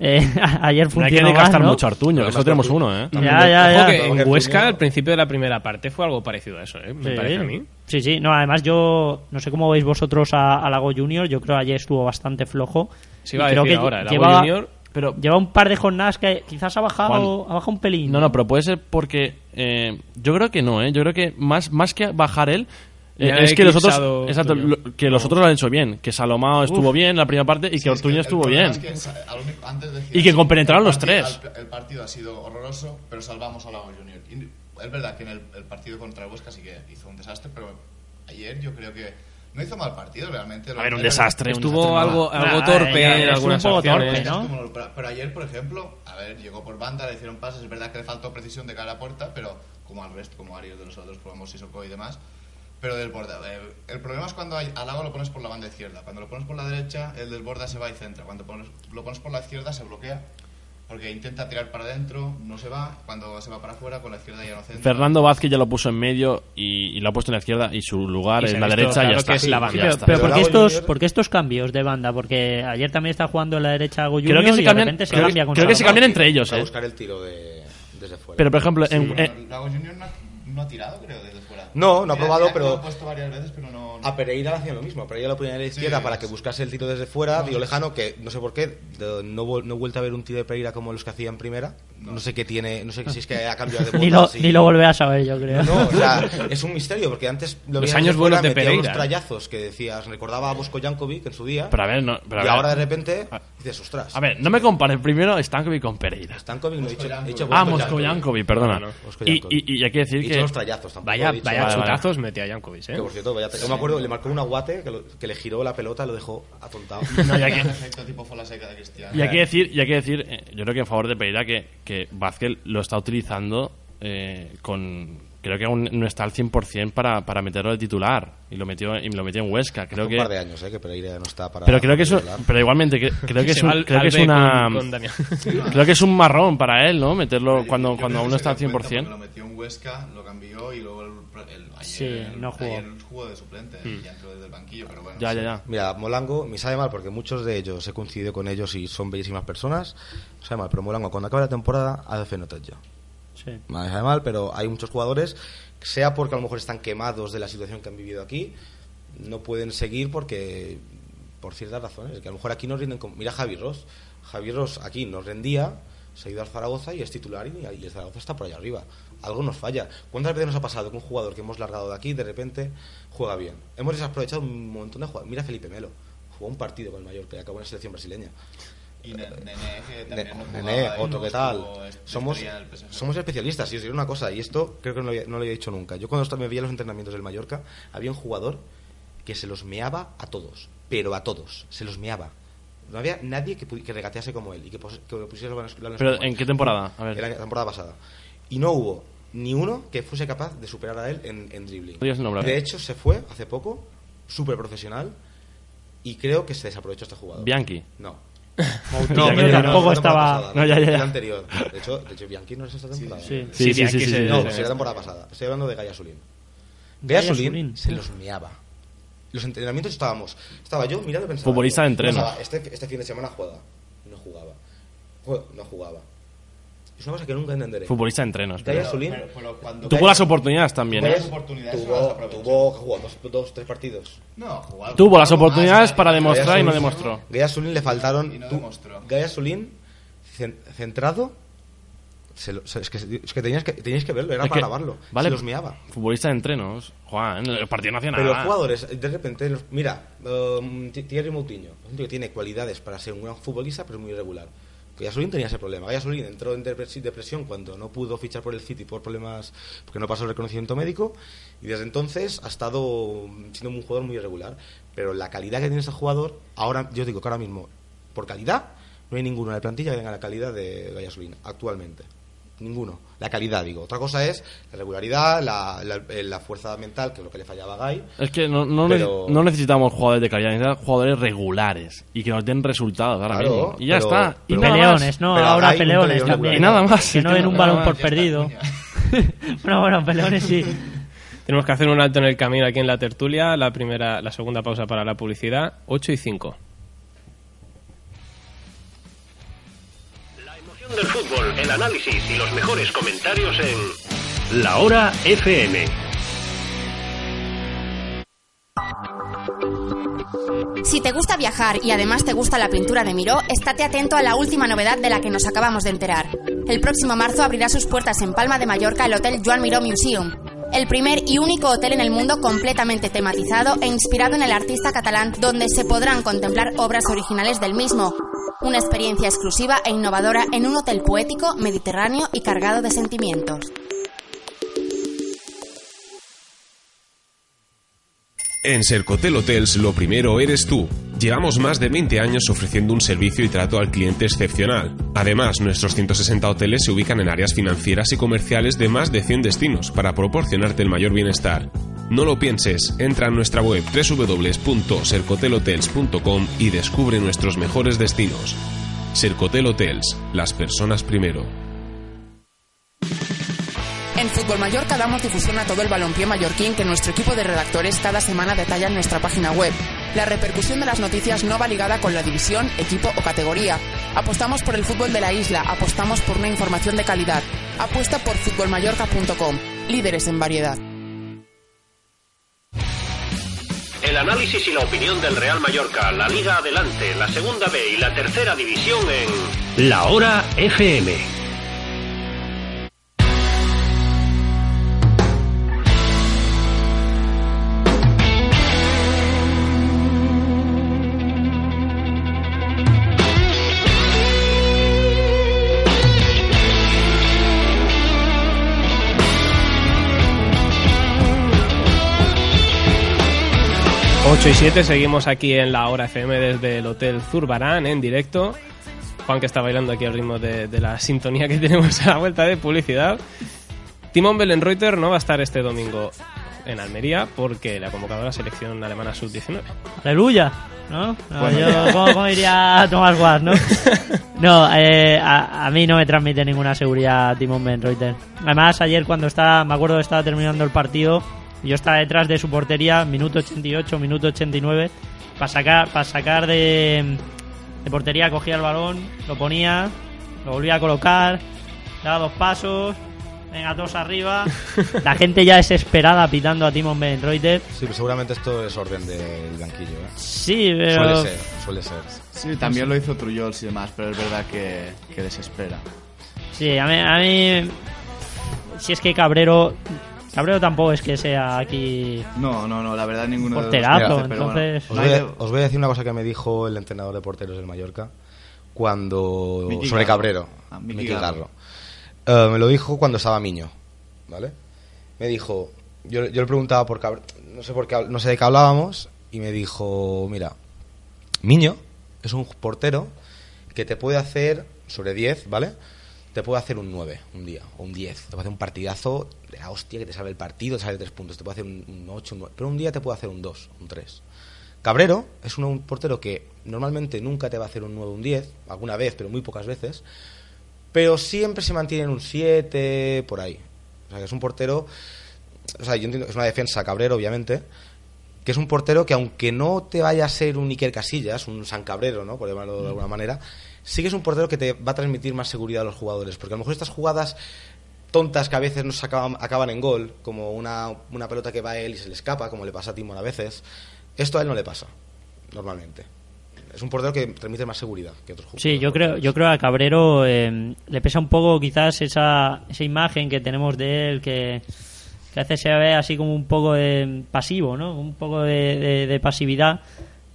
Eh, ayer No hay funcionó que más, gastar ¿no? mucho Artuño, que solo tenemos uno, ¿eh? Ya, ya, ya. Ojo que en Huesca al principio de la primera parte fue algo parecido a eso, ¿eh? Me Sí. parece a mí. Sí, sí. No, además yo no sé cómo veis vosotros a, a Lago Junior. Yo creo que ayer estuvo bastante flojo. Sí, Y a creo decir que ahora, Lago lleva, Junior- pero lleva un par de jornadas que quizás ha bajado, Juan. ha bajado un pelín. No, no, pero puede ser porque. eh, yo creo que no, ¿eh? Yo creo que más, más que bajar él. Eh, Ya es que los otros, exacto, lo- que los otros lo han hecho bien. Que Salomao estuvo bien en la primera parte y que Ortuño estuvo bien. Y que compenetraron los tres. El, el partido ha sido horroroso, pero salvamos a Lago Junior. Y es verdad que en el, el partido contra el Huesca sí que hizo un desastre, pero ayer yo creo que no hizo mal partido realmente. A ver, un desastre, un Estuvo desastre, algo, nada. algo Ah, torpe eh, en algunas un poco torpe, mal, Pero, ayer, por ejemplo, a ver, llegó por banda, le hicieron pases, es verdad que le faltó precisión de cara a puerta, pero como al resto, como varios de los otros, probamos Sissoko y demás. Pero del borde, el, problema es cuando hay- al Lago lo pones por la banda izquierda. Cuando lo pones por la derecha, el del borde se va y centra. Cuando pones, lo pones por la izquierda, se bloquea. Porque intenta tirar para adentro, no se va. Cuando se va para afuera, con la izquierda ya no centra. Fernando Vázquez ya lo puso en medio y, y lo ha puesto en la izquierda y su lugar Y es se en ha la visto derecha y ya está. que Ya. Pero, está. pero ¿por, qué estos, por qué estos cambios de banda? Porque ayer también está jugando en la derecha Junior Creo que se y cambian- de repente se creo- cambia con creo que se cambian entre ellos, a ¿eh? buscar el tiro de, desde fuera. Pero por ejemplo, Sí, en, Lago Junior no ha, no ha tirado, creo, desde fuera. No, no ha probado, pero- Lo ha puesto varias veces, pero no. no- A Pereira le hacían lo mismo. A Pereira lo ponían a la izquierda para que buscase el tiro desde fuera, No, sí, lejano, que no sé por qué, no, no he vuelto a ver un tiro de Pereira como los que hacía en primera. No, sé qué tiene, no sé si es que ha cambiado de Ni lo, ni lo volveré a saber, yo creo. No, o sea, es un misterio, porque antes lo Los años buenos de metía unos Pereira. trayazos que decías, recordaba a Bosco Jankovic en su día, pero a ver, no, pero a y ver. ahora de repente dices, ostras, A ver, no me compares primero Stankovic con Pereira. Stankovic no he dicho, he dicho Ah, Moscow Jankovic, perdona. Y, y, y hay que decir que. Los trayazos, tampoco Vaya, dicho- vaya Vale, vale. chutazos metía Jankovic, ¿eh? Que por cierto, vaya, yo me acuerdo, le marcó un aguate que, lo- que le giró la pelota, lo dejó atontado. No, de Cristiano. Y hay que decir, y hay que decir eh, yo creo que en favor de Pereira, que, que Vázquez lo está utilizando eh, con. Creo que aún no está al 100% para, para meterlo de titular. Y lo metió, y lo metió en Huesca. Creo Hace que, un par de años, ¿eh? Que Pereira no está para... pero creo que eso, pero igualmente que- creo que es un, al- creo al que es una con- con creo que es un marrón para él, ¿no? Meterlo Yo- cuando yo cuando aún no está al se dio cuenta 100%. porque Lo metió en Huesca, lo cambió y luego el, el- ayer, Sí, el- no jugó. ayer jugó de suplente. Ya entró desde el banquillo, pero bueno. Ya, sí. ya, ya. Mira, Molango me sabe mal porque muchos de ellos he coincidido con ellos y son bellísimas personas. Me sabe mal, pero Molango cuando acabe la temporada ha de fenotar yo. Sí. Me mal, pero hay muchos jugadores, sea porque a lo mejor están quemados de la situación que han vivido aquí, no pueden seguir porque por ciertas razones, que a lo mejor aquí no rinden como... Mira Javi Ross, Javi Ross aquí nos rendía, se ha ido al Zaragoza y es titular y, y el Zaragoza está por allá arriba. Algo nos falla. ¿Cuántas veces nos ha pasado que un jugador que hemos largado de aquí de repente juega bien? Hemos desaprovechado un montón de jugadores. Mira Felipe Melo, jugó un partido con el Mallorca y acabó en la selección brasileña. Y Ne- Nene, que también no jugaba Nené, y otro que tal. estuvo est- Somos, en somos especialistas. Y os diré una cosa, y esto creo que no lo, había- no lo había dicho nunca. Yo cuando me veía los entrenamientos del Mallorca, había un jugador que se los meaba a todos. Pero a todos. Se los meaba. No había nadie que, que regatease como él y que, que pusiese los balones- Pero ¿en qué temporada? A ver. En la temporada pasada. Y no hubo ni uno que fuese capaz de superar a él en, en dribbling. De hecho, se fue hace poco, súper profesional, y creo que se desaprovechó este jugador. Bianchi. No. Moutinho Bianchi tampoco estaba- No, ya, ya, ya. El anterior. De hecho, de hecho Bianchi no es esta temporada. sí. Sí, sí, sí. No, sí. la temporada pasada. Estoy hablando de Gaia Sulín. Gaia Gaia Sulín Sulín. se los meaba. Los entrenamientos estábamos. Estaba yo mirando y pensaba. Futbolista de entreno. Este, este fin de semana juega. No jugaba. No jugaba. Es una cosa que nunca entenderé. Futbolista de entrenos. Pero-. Pero, pero cuando Tuvo las oportunidades también, Gaia ¿eh? las oportunidades tuvo, tuvo, jugó dos, dos, tres partidos. No, Tuvo las oportunidades más, para demostrar y no demostró. Gaia Sulín le faltaron. Y no tú- demostró. Gaia Sulín cen- centrado. se lo- se- es, que, es que tenías que teníais que verlo, era Es para que- grabarlo. Vale, Se los miaba. Futbolista de entrenos, Juan, en el partido nacional. Pero los jugadores, de repente, los- mira, um, Thi- Thierry Moutinho, un tío que tiene cualidades para ser un gran futbolista, pero es muy irregular. Gasolín tenía ese problema. Gasolín entró en depres- depresión cuando no pudo fichar por el City por problemas, porque no pasó el reconocimiento médico, y desde entonces ha estado siendo un jugador muy irregular. Pero la calidad que tiene ese jugador, ahora, yo digo que ahora mismo, por calidad, no hay ninguno en la plantilla que tenga la calidad de Gasolín, actualmente. Ninguno. La calidad, digo. Otra cosa es la regularidad, la, la- la fuerza mental, que es lo que le fallaba a Gai. Es que no, no, Pero- no necesitamos jugadores de calidad, necesitamos jugadores regulares y que nos den resultados ahora Claro, mismo. Y ya pero- está. Y peleones. ¿no? Pero Ahora peleones también. Y nada más. Que no den un no- balón por perdido. bueno, bueno, peleones sí. Tenemos que hacer un alto en el camino aquí en la tertulia. La primera, la segunda pausa para la publicidad. 8 y 5. El análisis y los mejores comentarios en La Hora FM. Si te gusta viajar y además te gusta la pintura de Miró, estate atento a la última novedad de la que nos acabamos de enterar. El próximo marzo abrirá sus puertas en Palma de Mallorca el Hotel Joan Miró Museum, el primer y único hotel en el mundo completamente tematizado e inspirado en el artista catalán, donde se podrán contemplar obras originales del mismo. Una experiencia exclusiva e innovadora en un hotel poético, mediterráneo y cargado de sentimientos. En Sercotel Hotels lo primero eres tú. Llevamos más de 20 años ofreciendo un servicio y trato al cliente excepcional. Además, nuestros 160 hoteles se ubican en áreas financieras y comerciales de más de 100 destinos para proporcionarte el mayor bienestar. No lo pienses, entra en nuestra web www.sercotelhotels.com y descubre nuestros mejores destinos. Sercotel Hotels, las personas primero. En Fútbol Mallorca damos difusión a todo el balompié mallorquín que nuestro equipo de redactores cada semana detalla en nuestra página web. La repercusión de las noticias no va ligada con la división, equipo o categoría. Apostamos por el fútbol de la isla, apostamos por una información de calidad. Apuesta por futbolmallorca.com, líderes en variedad. El análisis y la opinión del Real Mallorca, la Liga Adelante, la Segunda B y la Tercera División en La Hora FM. Ocho y 7, seguimos aquí en la hora FM desde el Hotel Zurbarán en directo. Juan que está bailando aquí al ritmo de, de la sintonía que tenemos a la vuelta de publicidad. Timón Bellenreuter no va a estar este domingo en Almería porque le ha convocado a la selección alemana sub-19. Aleluya, ¿no? No, Bueno, yo. ¿cómo, cómo diría Tomás Guas, no? No, eh, a, a mí no me transmite ninguna seguridad Timon Benreuter. Además, ayer cuando estaba, me acuerdo que estaba terminando el partido, yo estaba detrás de su portería, minuto 88, minuto 89, para sacar, para sacar de, de portería, cogía el balón, lo ponía, lo volvía a colocar, daba dos pasos, venga, dos arriba. La gente ya desesperada pitando a Timon Benreuter. Sí, pero seguramente esto es orden del banquillo. ¿eh? Sí, pero- Suele ser, suele ser. Sí, también lo hizo Trujols y demás, pero es verdad que, que desespera. Sí, a mí, a mí. Si es que Cabrero. Cabrero tampoco es que sea aquí. No, no, no, la verdad ninguno Porterazo, de los dos. pero bueno. entonces. Os voy, a, os voy a decir una cosa que me dijo el entrenador de porteros del Mallorca cuando Miki sobre. Cabrero, Ah, Miki Miki Garro. Eh, me lo dijo cuando estaba Miño, ¿vale? Me dijo, yo, yo le preguntaba por Cabrero, no sé por qué, no sé de qué hablábamos y me dijo, mira, Miño es un portero que te puede hacer sobre 10, ¿vale? Te puede hacer un 9 un día, o un 10. Te puede hacer un partidazo de la hostia que te salve el partido, te sale 3 puntos. Te puede hacer un, un 8, un 9. Pero un día te puede hacer un 2, un 3. Cabrero es un, un portero que normalmente nunca te va a hacer un 9, un 10, alguna vez, pero muy pocas veces. Pero siempre se mantiene en un 7, por ahí. O sea, que es un portero. O sea, yo entiendo que es una defensa Cabrero, obviamente. Que es un portero que, aunque no te vaya a ser un Iker Casillas, un San Cabrero, ¿no? Por llamarlo de alguna manera, sí que es un portero que te va a transmitir más seguridad a los jugadores. Porque a lo mejor estas jugadas tontas que a veces nos acaban, acaban en gol, como una, una pelota que va a él y se le escapa, como le pasa a Timon a veces, esto a él no le pasa, normalmente. es un portero que transmite más seguridad que otros jugadores. Sí, yo creo, yo creo a Cabrero eh, le pesa un poco quizás esa, esa imagen que tenemos de él que, que a veces se ve así como un poco de pasivo, ¿no? Un poco de, de- de pasividad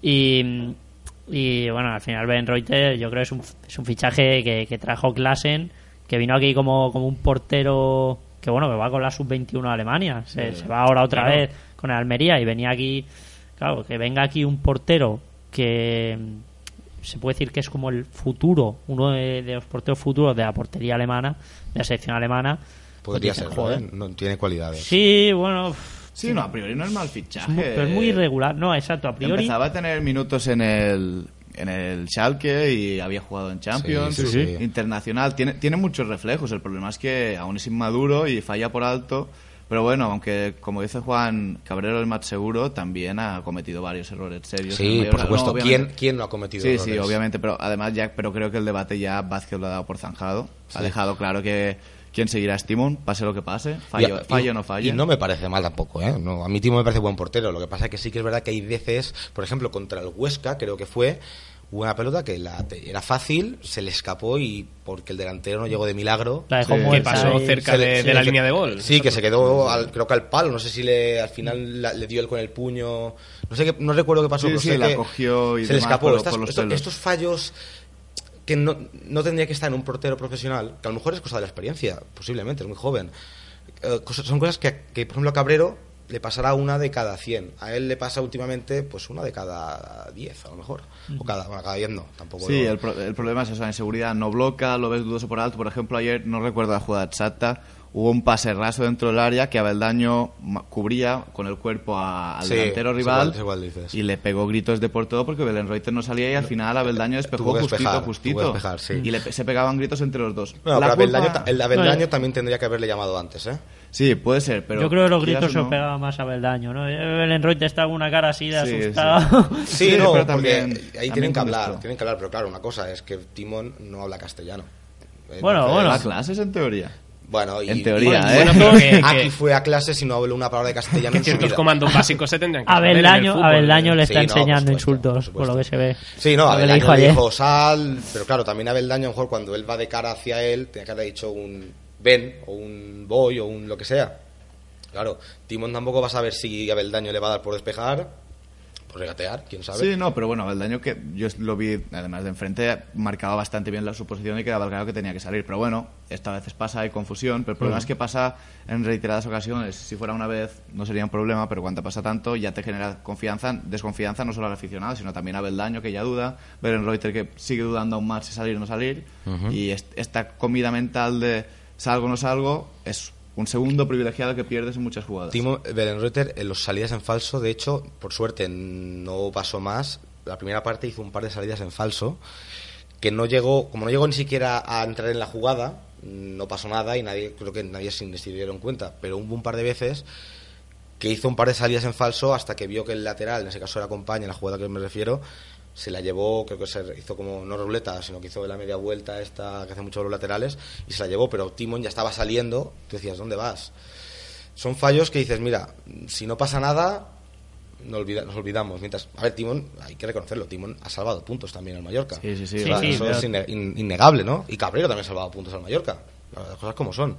y, y bueno, al final Ben Reuter yo creo que es un, es un fichaje que, que trajo Klassen, que vino aquí como, como un portero que bueno, que va con la sub-21 a Alemania, se, Sí. se va ahora otra Claro. vez con el Almería y venía aquí, claro, que venga aquí un portero que se puede decir que es como el futuro, uno de, de los porteros futuros de la portería alemana, de la selección alemana. Podría pues ser, joder. No tiene cualidades. Sí, bueno. Sí, no, a priori no es mal Es fichaje. muy, pero es muy irregular. No, exacto, a priori. Empezaba a tener minutos en el en el Schalke y había jugado en Champions, Sí, sí, sí. internacional. Tiene, tiene muchos reflejos. El problema es que aún es inmaduro y falla por alto. Pero bueno, aunque como dice Juan Cabrero el más seguro, también ha cometido varios errores serios. Sí, por supuesto. ¿Quién, ¿Quién no ha cometido Sí, errores? sí, obviamente, pero además ya, pero creo que el debate ya Vázquez lo ha dado por zanjado. Ha dejado claro que quién seguirá es Timón, pase lo que pase, fallo, Y- fallo o no y falle. no me parece mal tampoco, ¿eh? No, a mí Timo me parece buen portero. Lo que pasa es que sí que es verdad que hay veces, por ejemplo, contra el Huesca, creo que fue, hubo una pelota que la, era fácil, se le escapó y porque el delantero no llegó de milagro. La dejó Sí. Que pasó ahí. cerca le- de, sí, de la línea de gol. Sí, que se quedó, al- creo que al palo. No sé si le, al final la- le dio él con el puño. No sé qué, no recuerdo qué pasó. Sí, pero sí, sé la que cogió y se le escapó. por- Estas- por los estos, pelos. estos fallos que no, no tendría que estar en un portero profesional, que a lo mejor es cosa de la experiencia, posiblemente, es muy joven. Eh, cosas- son cosas que, que, por ejemplo, a Cabrero le pasará una de cada 100. A él le pasa últimamente pues una de cada 10, a lo mejor. O cada, bueno, cada 10 no, tampoco. Sí, lo- el, pro- el problema es eso, en seguridad no bloca, lo ves dudoso por alto. Por ejemplo, ayer, no recuerdo la jugada exacta, hubo un pase raso dentro del área que Abeldaño cubría con el cuerpo a- al Sí, delantero rival cuál dices. y le pegó gritos de por todo porque Belenreuter no salía y al final Abeldaño despejó Tuvo que justito, despejar, justito. despejar, sí. Y le se pegaban gritos entre los dos. Bueno, La pero culpa- el Abeldaño No, también tendría que haberle llamado antes, ¿eh? Sí, puede ser, pero... Yo creo que los gritos se no- los pegaba más a Beldaño, ¿no? El Reuter está con una cara así de Sí, asustado. Sí, Sí, no, pero porque también- ahí también tienen que hablar, esto. tienen que hablar, pero claro, una cosa es que Timón no habla castellano. Bueno, Entonces- bueno. ¿A clases en teoría? Bueno, y, En teoría, y- ¿eh? bueno, pero que- aquí que- fue a clases y no habló una palabra de castellano Que en su ciertos vida. comandos básicos se tendrían que saber en el Abeldaño. Abeldaño le Sí, está no, por enseñando supuesto, insultos, por, lo que se ve. Sí, no, Abeldaño dijo ayer. dijo sal, pero claro, también Abeldaño, a lo mejor cuando él va de cara hacia él, tenía que haber dicho un ven o un voy o un lo que sea. Claro, Timón tampoco va a saber si Abeldaño le va a dar por despejar, regatear, quién sabe. Sí, no, pero bueno, Abeldaño que yo lo vi, además de enfrente, marcaba bastante bien la suposición y quedaba claro que tenía que salir. Pero bueno, esta vez pasa, hay confusión, pero el problema es que pasa en reiteradas ocasiones. Si fuera una vez no sería un problema, pero cuando pasa tanto ya te genera confianza, desconfianza no solo al aficionado, sino también a Abeldaño que ya duda, Berenreuter que sigue dudando aún más si salir o no salir, y est- esta comida mental de salgo o no salgo es un segundo privilegiado que pierdes en muchas jugadas. Timo Belenreuter en los salidas en falso, de hecho, por suerte no pasó más. La primera parte hizo un par de salidas en falso que no llegó, como no llegó ni siquiera a entrar en la jugada, no pasó nada y nadie, creo que nadie se dieron cuenta. Pero hubo un par de veces que hizo un par de salidas en falso hasta que vio que el lateral, en ese caso era compañía, en la jugada que me refiero, se la llevó, creo que se hizo como no ruleta, sino que hizo la media vuelta esta que hace mucho los laterales y se la llevó, pero Timon ya estaba saliendo, tú decías, ¿dónde vas? Son fallos que dices, mira, si no pasa nada, no olvida- nos olvidamos. Mientras, a ver, Timón, hay que reconocerlo, Timón ha salvado puntos también al Mallorca. Sí, sí, sí, Sí, Claro, sí, eso es inne- in- innegable, ¿no? Y Cabrero también ha salvado puntos al Mallorca. Las cosas como son.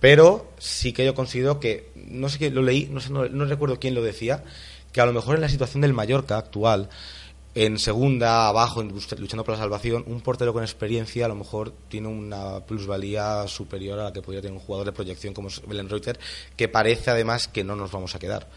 Pero sí que yo considero que, no sé qué, lo leí, no, sé, no, no recuerdo quién lo decía, que a lo mejor en la situación del Mallorca actual, en segunda, abajo, luchando por la salvación, un portero con experiencia a lo mejor tiene una plusvalía superior a la que podría tener un jugador de proyección como es Reuter, que parece además que no nos vamos a quedar.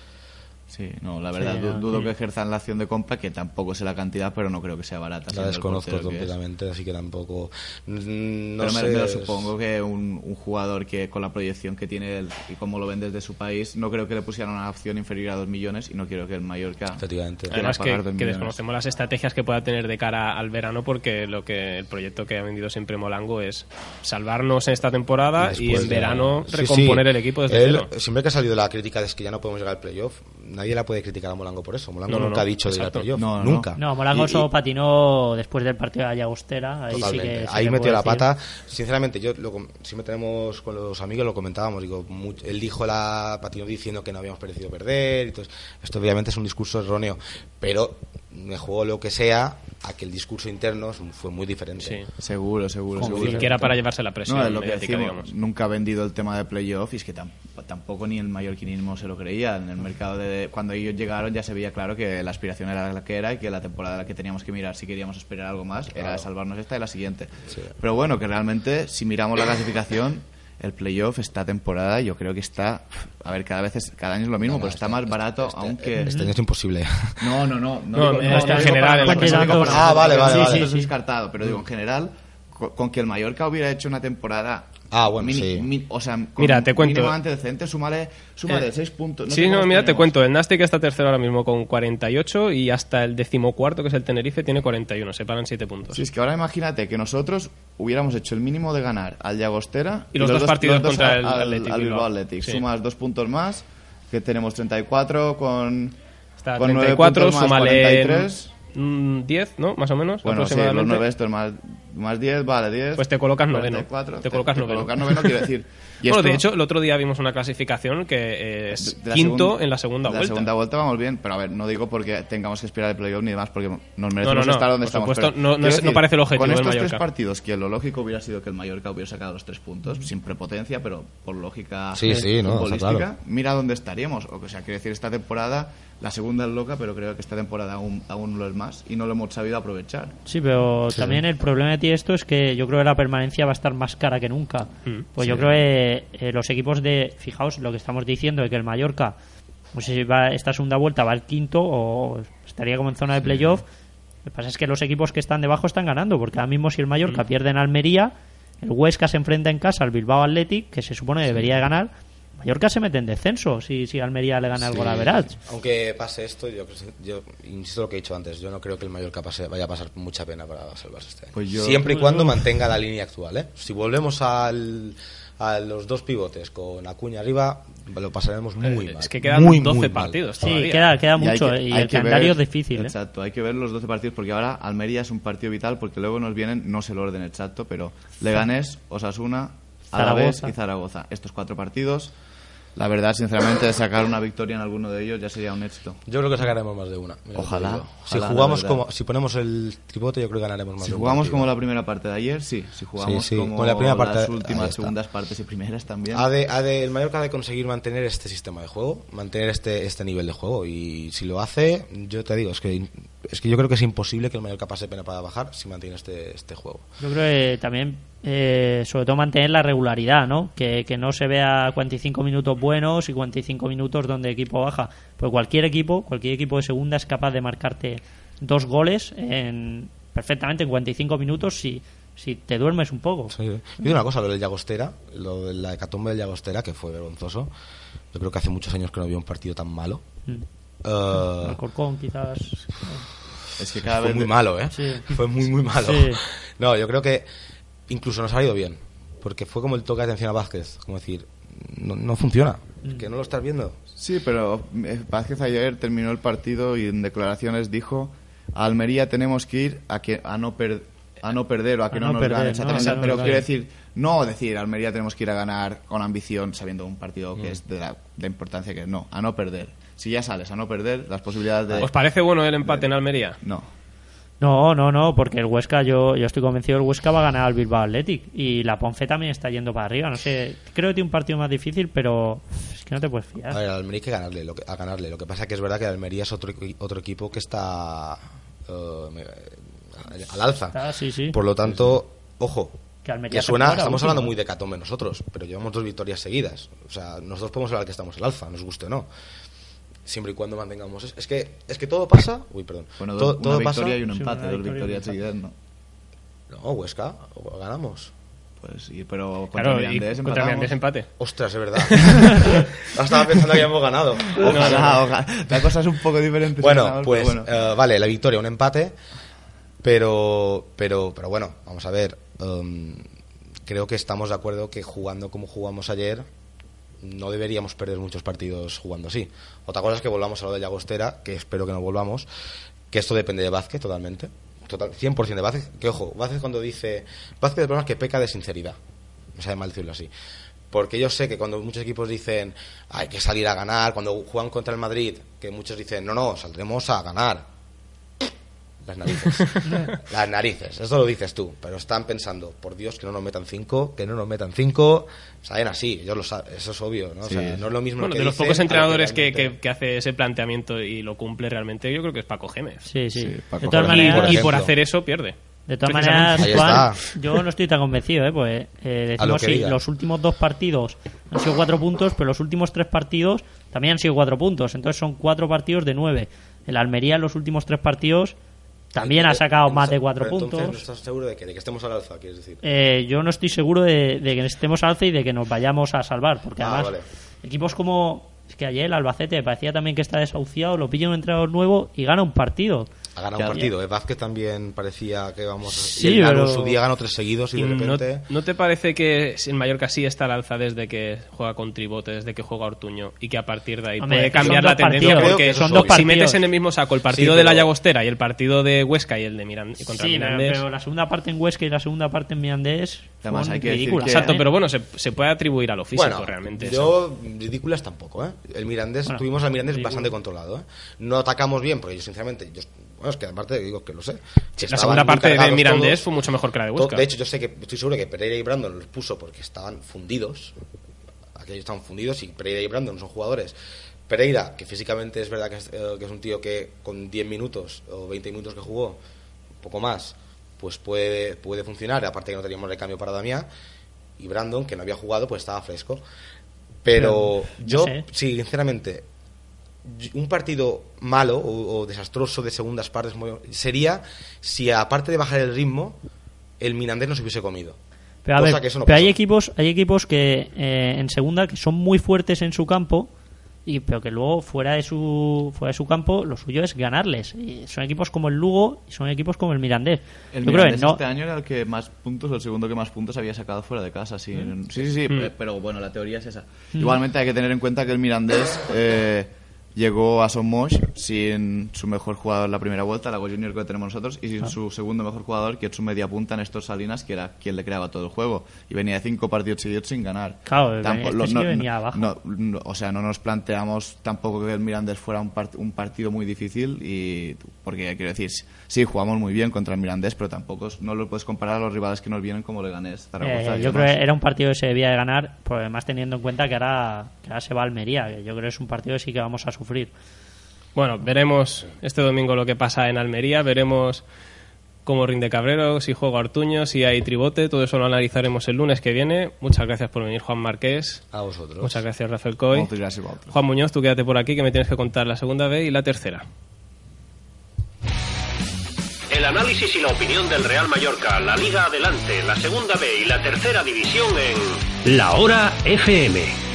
Sí, no, la verdad, Sí, du- no, dudo sí. que ejerzan la acción de compra, que tampoco sé la cantidad, pero no creo que sea barata. La desconozco completamente, así que tampoco. No pero me, sé. me lo supongo que un, un jugador que con la proyección que tiene él y como lo ven desde su país, no creo que le pusieran una opción inferior a 2 millones y no quiero que el Mallorca Efectivamente. Además que, pagar 2 que millones. desconocemos las estrategias que pueda tener de cara al verano porque lo que el proyecto que ha vendido siempre Molango es salvarnos en esta temporada y, en verano Sí, recomponer sí. el equipo desde Él, cero. Siempre que ha salido la crítica de es que ya no podemos llegar al playoff, nadie la puede criticar a Molango por eso. Molango No, no, nunca no, ha dicho de ir al exacto. playoff. No, no. nunca. No, Molango Y- y- solo patinó después del partido de Llagostera. Ahí sí que, sí Ahí metió la decir. pata. Sinceramente, yo lo, com- siempre tenemos con los amigos, lo comentábamos. Digo, mu- él dijo la patinó diciendo que no habíamos parecido perder. y todo eso. esto obviamente es un discurso erróneo. Pero me jugó lo que sea a que el discurso interno fue muy diferente. Seguro, seguro, Como seguro. que era para llevarse la presión No, es lo que mediática, decimos, digamos. nunca ha vendido el tema de playoff y es que tam- tampoco ni el mallorquinismo se lo creía. En el mercado de cuando ellos llegaron ya se veía claro que la aspiración era la que era y que la temporada la que teníamos que mirar si queríamos esperar algo más era Claro. salvarnos esta y la siguiente. Pero bueno, que realmente si miramos la clasificación el playoff esta temporada yo creo que está a ver cada vez es, cada año es lo mismo pero está más barato aunque Este año es imposible. no no no No, digo- en digo general, para- en la no digo clasificación. para- Ah, vale, vale, sí, vale. sí, es descartado pero digo en general co- con que el Mallorca hubiera hecho una temporada Ah, bueno, mini- sí. mi- o sea, con Mira, te cuento. mínimamente decente, súmale, súmale Eh, seis puntos. sí, sé no, mira, te tenemos. cuento. El Nastic está tercero ahora mismo con 48 y hasta el decimocuarto, que es el Tenerife, tiene 41. Separan 7 puntos. Sí, es que ahora imagínate que nosotros hubiéramos hecho el mínimo de ganar al Llagostera Y los dos partidos los contra al- el al, Athletic al Bilbao. Bilbao Athletic. Sí. Sumas dos puntos más, que tenemos 34 con, Está con nueve 34, puntos más, súmale 43. mm, 10, ¿no? Más o menos, Bueno, sí, los aproximadamente. 9 estos más, más 10, vale, 10. Pues te colocas noveno. 44, Te colocas noveno. colocas noveno, quiero decir. Y bueno, esto- de hecho, el otro día vimos una clasificación que es la quinto segun- en la segunda de La vuelta. segunda vuelta vamos bien, pero a ver, no digo porque tengamos que esperar el playoff ni demás, porque nos No, merecemos no, no, estar donde por estamos. supuesto, pero no- no es- no parece el objetivo Con del estos Mallorca. tres partidos, que lo lógico hubiera sido que el Mallorca hubiera sacado los tres puntos, sin prepotencia, pero por lógica Sí, sí, no, futbolística, claro. mira dónde estaríamos. O sea, quiero decir, esta temporada, la segunda es loca, pero creo que esta temporada aún, aún lo es más y no lo hemos sabido aprovechar. Sí, pero Sí. también el problema de esto es que yo creo que la permanencia va a estar más cara que nunca. Pues yo creo que eh, los equipos de, fijaos lo que estamos diciendo, de que el Mallorca, no sé si va esta segunda vuelta va al quinto o estaría como en zona de playoff. Lo que pasa es que los equipos que están debajo están ganando, porque ahora mismo si el Mallorca pierde en Almería, el Huesca se enfrenta en casa al Bilbao Athletic, que se supone debería de ganar. Mallorca se mete en descenso si, si Almería le gana el Sí. gol a. Aunque pase esto, yo, yo insisto lo que he dicho antes, yo no creo que el Mallorca pase, vaya a pasar mucha pena para salvarse este año. Pues yo- Siempre y cuando yo- mantenga la línea actual, ¿eh? Si volvemos al, a los dos pivotes con Acuña arriba, lo pasaremos muy mal. es que quedan Muy, 12 muy mal. partidos Sí, queda, Y mucho que- y el calendario ver- es difícil. ¿eh? Exacto, hay que ver los 12 partidos porque ahora Almería es un partido vital porque luego nos vienen, no sé el orden exacto, pero Leganés, Osasuna, Alavés Zaragoza. y Zaragoza. Estos cuatro partidos, la verdad, sinceramente, sacar una victoria en alguno de ellos ya sería un éxito. Yo creo que sacaremos más de una. Ojalá. Si ojalá, la jugamos como, si ponemos el tribote, yo creo que ganaremos más Si de jugamos como la primera parte de ayer, sí. Si jugamos Sí, sí, como con la primera parte- las últimas, segundas partes y primeras también. Ha de, ha de- el Mallorca ha de conseguir mantener este sistema de juego, mantener este, este nivel de juego. Y si lo hace, yo te digo, es que, es que yo creo que es imposible que el Mallorca pase pena para bajar si mantiene este, este juego. Yo creo que también, eh, sobre todo, mantener la regularidad, ¿no? Que, que no se vea 45 minutos buenos y 45 minutos donde el equipo baja. Pues cualquier equipo, cualquier equipo de segunda es capaz de marcarte dos goles en, perfectamente en 45 minutos si, si te duermes un poco. Sí. Y una cosa, lo del Llagostera, lo de la hecatombe del Llagostera, que fue vergonzoso. Yo creo que hace muchos años que no había un partido tan malo. Mm. Alcorcón, quizás. Es que cada fue vez muy malo, ¿eh? Sí. Fue muy, muy malo. Sí. No, yo creo que incluso nos ha ido bien. Porque fue como el toque de atención a Vázquez. Como decir, no, no funciona. Mm. Que no lo estás viendo. Sí, pero eh, Vázquez ayer terminó el partido y en declaraciones dijo a Almería tenemos que ir a que a no per- a no perder o a que A no, no nos perder, pero quiero decir, no decir Almería tenemos que ir a ganar con ambición sabiendo un partido Mm. que es de la, de importancia que es. No, a no perder. Si ya sales a no perder, las posibilidades de... ¿Os parece bueno el empate en Almería? No. No, no, no, porque el Huesca, yo, yo estoy convencido el Huesca va a ganar al Bilbao Athletic y la Ponce también está yendo para arriba. No sé, creo que tiene un partido más difícil, pero es que no te puedes fiar. A ver, al Almería hay que ganarle. Lo que, a ganarle. Lo que pasa que es verdad que el Almería es otro, otro equipo que está me- al alza. Está, sí, sí. Por lo tanto, ojo. Que se suena, estamos último. hablando muy de catombe nosotros, pero llevamos dos victorias seguidas. O sea, nosotros podemos hablar que estamos al alza, nos guste o no. Siempre y cuando mantengamos. Es, es que es que todo pasa. Uy, perdón. Bueno, todo, dos- todo una pasa. victoria y un Sí, empate, una dos victoria victorias seguidas, no. No, Huesca, ganamos. Pues sí, pero contra Claro, Mirandés contra. Mirandés empate. Ostras, es verdad. Estaba pensando que habíamos ganado. Ojalá, ojalá. La cosa es un poco diferente. Bueno, pues bueno. eh, vale, la victoria, un empate, pero, pero, pero bueno, vamos a ver. em, creo que estamos de acuerdo que jugando como jugamos ayer, no deberíamos perder muchos partidos jugando así. Otra cosa es que volvamos a lo de Llagostera, que espero que no volvamos, que esto depende de Vázquez totalmente. Total, 100% de Vázquez. Que ojo, Vázquez cuando dice. Vázquez el problema es que peca de sinceridad. No sabe mal decirlo así. Porque yo sé que cuando muchos equipos dicen hay que salir a ganar, cuando juegan contra el Madrid, que muchos dicen no, no, saldremos a ganar. Las narices. Las narices, eso lo dices tú. Pero están pensando, por Dios, que no nos metan cinco, que no nos metan cinco. Saben así, ellos lo saben, eso es obvio, ¿no? O sea, no es lo mismo Bueno, que de los pocos lo entrenadores que, realmente- que- que hace ese planteamiento y lo cumple realmente, yo creo que es Paco Gémez. Sí, sí. De Paco todas Gémez, maneras, por y por hacer eso pierde. De todas maneras, Juan, yo no estoy tan convencido, ¿eh? Pues eh, lo decimos que sí, los últimos dos partidos han sido cuatro puntos, pero los últimos tres partidos también han sido cuatro puntos. Entonces son cuatro partidos de nueve. El Almería en los últimos tres partidos también ha sacado más de cuatro entonces, ¿No puntos. estás seguro de que, de que estemos al alza, quieres decir? Eh, yo no estoy seguro de, de que estemos al alza y de que nos vayamos a salvar, porque Ah, además vale. equipos como es que ayer el Albacete parecía también que está desahuciado, lo pilla un entrenador nuevo y gana un partido. Ha ganado un partido. ¿eh? Vázquez también parecía que vamos. Sí, y el pero- su día ganó tres seguidos y de ¿Y no, repente. ¿No te parece que el Mallorca sí está al alza desde que juega con Tribote, desde que juega Ortuño y que a partir de ahí Hombre, puede cambiar la tendencia? partidos, Porque que son si dos partidos. metes en el mismo saco el partido Sí, de la pero- Llagostera y el partido de Huesca y el de Miran contra Sí, pero, Mirandés. pero la segunda parte en Huesca y la segunda parte en Mirandés Además, hay que decir ridículas, que- Exacto, ¿eh? pero bueno, se, se puede atribuir a lo físico bueno, realmente. eso. yo ridículas tampoco, ¿eh? El Mirandés, Bueno, tuvimos al Mirandés bastante controlado, ¿eh? No atacamos bien, porque yo sinceramente, yo, bueno, es que aparte digo que lo sé. que la segunda parte de Mirandés todos. fue mucho mejor que la de Huesca. De hecho, yo sé que estoy seguro que Pereira y Brandon los puso porque estaban fundidos. Aquellos estaban fundidos y Pereira y Brandon son jugadores. Pereira, que físicamente es verdad que es, eh, que es un tío que con 10 minutos o 20 minutos que jugó, un poco más, pues puede, puede funcionar. Aparte que no teníamos recambio para Damián. Y Brandon, que no había jugado, pues estaba fresco. Pero Pero, yo, no sé. sinceramente, un partido malo o, o desastroso de segundas partes sería si aparte de bajar el ritmo el Mirandés nos hubiese comido Pero, a Cosa ver, que eso no pero hay equipos, hay equipos que eh, en segunda que son muy fuertes en su campo y pero que luego fuera de su fuera de su campo lo suyo es ganarles. Y son equipos como el Lugo y son equipos como el Mirandés. El Yo creo que Mirandés no este año era el que más puntos, el segundo que más puntos había sacado fuera de casa. Sí, ¿Mm? sí, sí, sí, Mm. pe- pero bueno, la teoría es esa. Mm. Igualmente hay que tener en cuenta que el Mirandés eh, llegó a Somos sin su mejor jugador en la primera vuelta, Lago Junior que tenemos nosotros, y sin Ah. su segundo mejor jugador, que es su media punta, Néstor Salinas, que era quien le creaba todo el juego. Y venía de cinco partidos seguidos sin ganar. Claro, Tampo- este lo- sí no- venía abajo. no- no, o sea, no nos planteamos tampoco que el Mirandés fuera un, part- un partido muy difícil y porque quiero decir, sí, jugamos muy bien contra el Mirandés, pero tampoco no lo puedes comparar a los rivales que nos vienen como Leganés, Zaragoza Eh, yo creo que era un partido que se debía de ganar, además teniendo en cuenta que ahora, que ahora se va a Almería, que yo creo que es un partido que sí que vamos a sufrir. Bueno, veremos este domingo lo que pasa en Almería, veremos cómo rinde Cabrero, si juega Ortuño, si hay tribote, todo eso lo analizaremos el lunes que viene. Muchas gracias por venir, Juan Marqués. A vosotros. Muchas gracias, Rafael Coy. Muchas gracias, Walter. Juan Muñoz, tú quédate por aquí que me tienes que contar la segunda B y la tercera. El análisis y la opinión del Real Mallorca, la Liga Adelante, la Segunda B y la Tercera División en La Hora FM.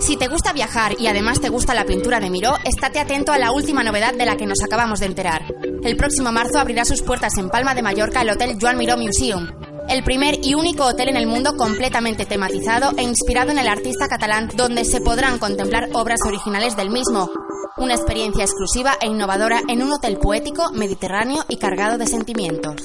Si te gusta viajar y además te gusta la pintura de Miró, estate atento a la última novedad de la que nos acabamos de enterar. El próximo marzo abrirá sus puertas en Palma de Mallorca el Hotel Joan Miró Museum. El primer y único hotel en el mundo completamente tematizado e inspirado en el artista catalán, donde se podrán contemplar obras originales del mismo. Una experiencia exclusiva e innovadora en un hotel poético, mediterráneo y cargado de sentimientos.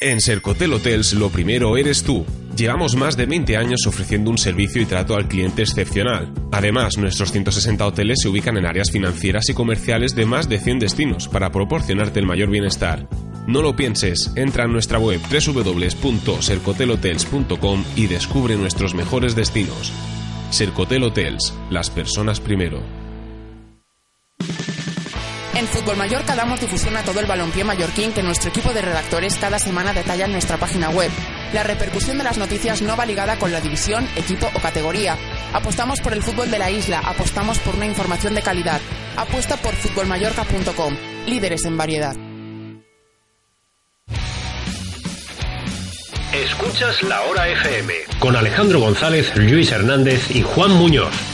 En Sercotel Hotels lo primero eres tú. Llevamos más de 20 años ofreciendo un servicio y trato al cliente excepcional. Además, nuestros 160 hoteles se ubican en áreas financieras y comerciales de más de 100 destinos para proporcionarte el mayor bienestar. No lo pienses, entra en nuestra web www.sercotelhotels.com y descubre nuestros mejores destinos. Sercotel Hotels, las personas primero. En Fútbol Mallorca damos difusión a todo el balompié mallorquín que nuestro equipo de redactores cada semana detalla en nuestra página web. La repercusión de las noticias no va ligada con la división, equipo o categoría. Apostamos por el fútbol de la isla, apostamos por una información de calidad. Apuesta por futbolmallorca.com, líderes en variedad. Escuchas La Hora FM con Alejandro González, Luis Hernández y Juan Muñoz.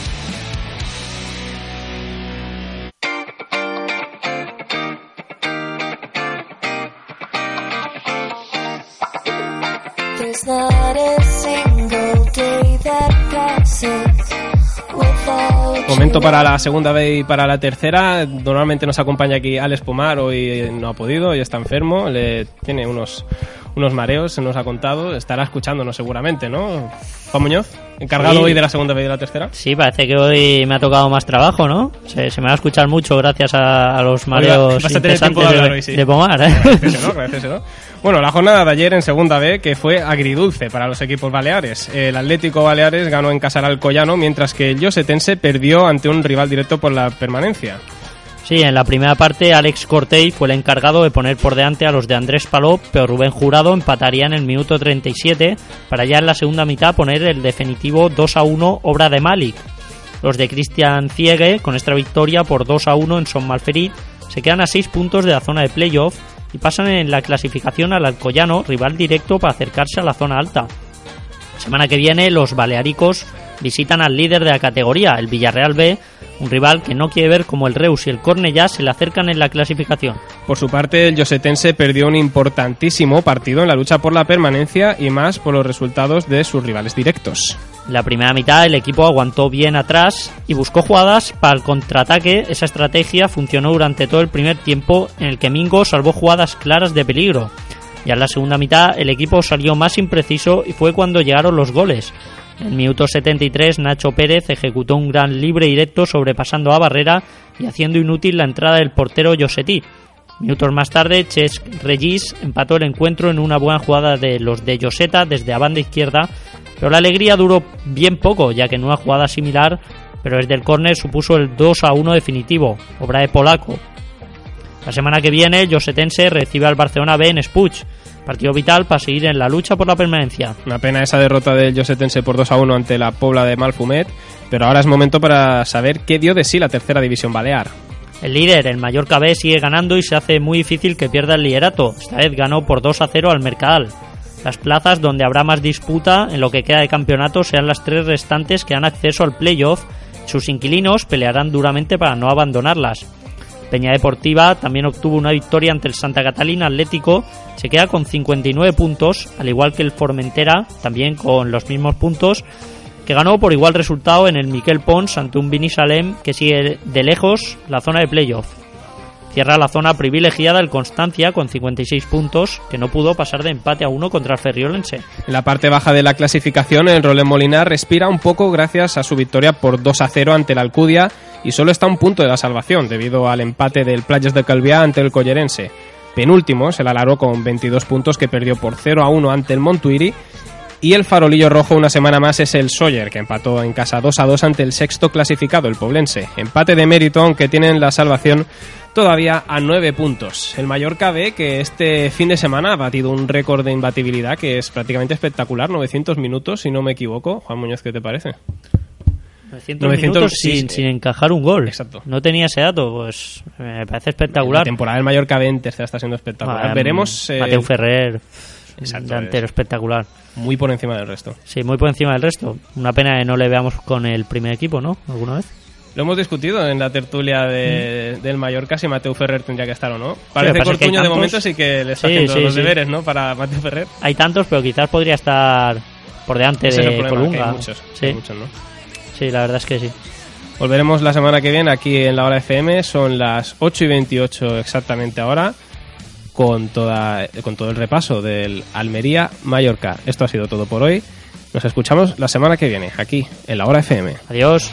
Momento para la segunda B y para la tercera. Normalmente nos acompaña aquí Alex Pomar, hoy no ha podido, hoy está enfermo, le tiene unos, unos mareos, se nos ha contado. Estará escuchándonos seguramente, ¿no? Juan Muñoz, encargado Sí. hoy de la segunda B y de la tercera. Sí, parece que hoy me ha tocado más trabajo, ¿no? Se, se me va a escuchar mucho gracias a, a los mareos vas a tener tiempo de incesantes hablar de, hoy, sí. de Pomar, ¿eh? Agradecéselo, agradecéselo. Bueno, la jornada de ayer en Segunda B que fue agridulce para los equipos baleares. El Atlético Baleares ganó en casa al Alcoyano, mientras que el Josetense perdió ante un rival directo por la permanencia. Sí, en la primera parte Alex Cortey fue el encargado de poner por delante a los de Andrés Palop, pero Rubén Jurado empataría en el minuto 37 para ya en la segunda mitad poner el definitivo 2 a 1 obra de Malik. Los de Cristian Ciegue, con esta victoria por 2 a 1 en Son Malferit, se quedan a 6 puntos de la zona de playoff y pasan en la clasificación al Alcoyano, rival directo para acercarse a la zona alta. Semana que viene los baleáricos visitan al líder de la categoría, el Villarreal B, un rival que no quiere ver como el Reus y el Cornellá se le acercan en la clasificación. Por su parte, el Josetense perdió un importantísimo partido en la lucha por la permanencia y más por los resultados de sus rivales directos. La primera mitad el equipo aguantó bien atrás y buscó jugadas para el contraataque. Esa estrategia funcionó durante todo el primer tiempo en el que Mingo salvó jugadas claras de peligro. Ya en la segunda mitad el equipo salió más impreciso y fue cuando llegaron los goles. En minuto 73 Nacho Pérez ejecutó un gran libre directo sobrepasando a Barrera y haciendo inútil la entrada del portero Josetí. Minutos más tarde, Ches Regis empató el encuentro en una buena jugada de los de Joseta desde la banda izquierda, pero la alegría duró bien poco, ya que en una jugada similar, pero desde el córner supuso el 2 a 1 definitivo, obra de Polaco. La semana que viene, el Josetense recibe al Barcelona B en Spuch, partido vital para seguir en la lucha por la permanencia. Una pena esa derrota del Josetense por 2 a 1 ante la Pobla de Malfumet, pero ahora es momento para saber qué dio de sí la tercera división balear. El líder, el Mallorca B, sigue ganando y se hace muy difícil que pierda el liderato. Esta vez ganó por 2 a 0 al Mercadal. Las plazas donde habrá más disputa en lo que queda de campeonato serán las tres restantes que dan acceso al playoff. Sus inquilinos pelearán duramente para no abandonarlas. Peña Deportiva también obtuvo una victoria ante el Santa Catalina Atlético, se queda con 59 puntos, al igual que el Formentera, también con los mismos puntos, que ganó por igual resultado en el Miquel Pons ante un Vini Salem que sigue de lejos la zona de playoff. Cierra la zona privilegiada el Constancia con 56 puntos, que no pudo pasar de empate a uno contra el Ferriolense. En la parte baja de la clasificación, el Rolén Molinar respira un poco gracias a su victoria por 2 a 0 ante el Alcudia y solo está a un punto de la salvación debido al empate del Playas de Calviá ante el Collerense. Penúltimo, se la alargó con 22 puntos que perdió por 0 a 1 ante el Montuiri. Y el farolillo rojo una semana más es el Sawyer, que empató en casa 2 a 2 ante el sexto clasificado, el Poblense. Empate de mérito, aunque tienen la salvación todavía a 9 puntos. El Mallorca B, que este fin de semana ha batido un récord de imbatibilidad que es prácticamente espectacular, 900 minutos, si no me equivoco. Juan Muñoz, ¿qué te parece? 900, 900, minutos sin, encajar un gol. Exacto. No tenía ese dato, pues me parece La espectacular. temporada del Mallorca B en tercera está siendo espectacular. Ah, Veremos. eh, Mateu Ferrer, Exacto, delantero es espectacular. Muy por encima del resto. Sí, muy por encima del resto. Una pena que no le veamos con el primer equipo, ¿no? ¿Alguna vez? Lo hemos discutido en la tertulia de- del Mallorca si Mateu Ferrer tendría que estar o no. Mm. Parece hay Cortuño de momento sí que le está Sí, haciendo sí, los sí. deberes, ¿no? Para Mateu Ferrer. Hay tantos, pero quizás podría estar por delante Ese de Colunga. hay muchos, sí. hay muchos, ¿no? sí, la verdad es que sí. Volveremos la semana que viene aquí en la hora FM. Son las 8 y 28 exactamente ahora. Con, toda, con todo el repaso del Almería-Mallorca. Esto ha sido todo por hoy. Nos escuchamos la semana que viene aquí en la hora FM. Adiós.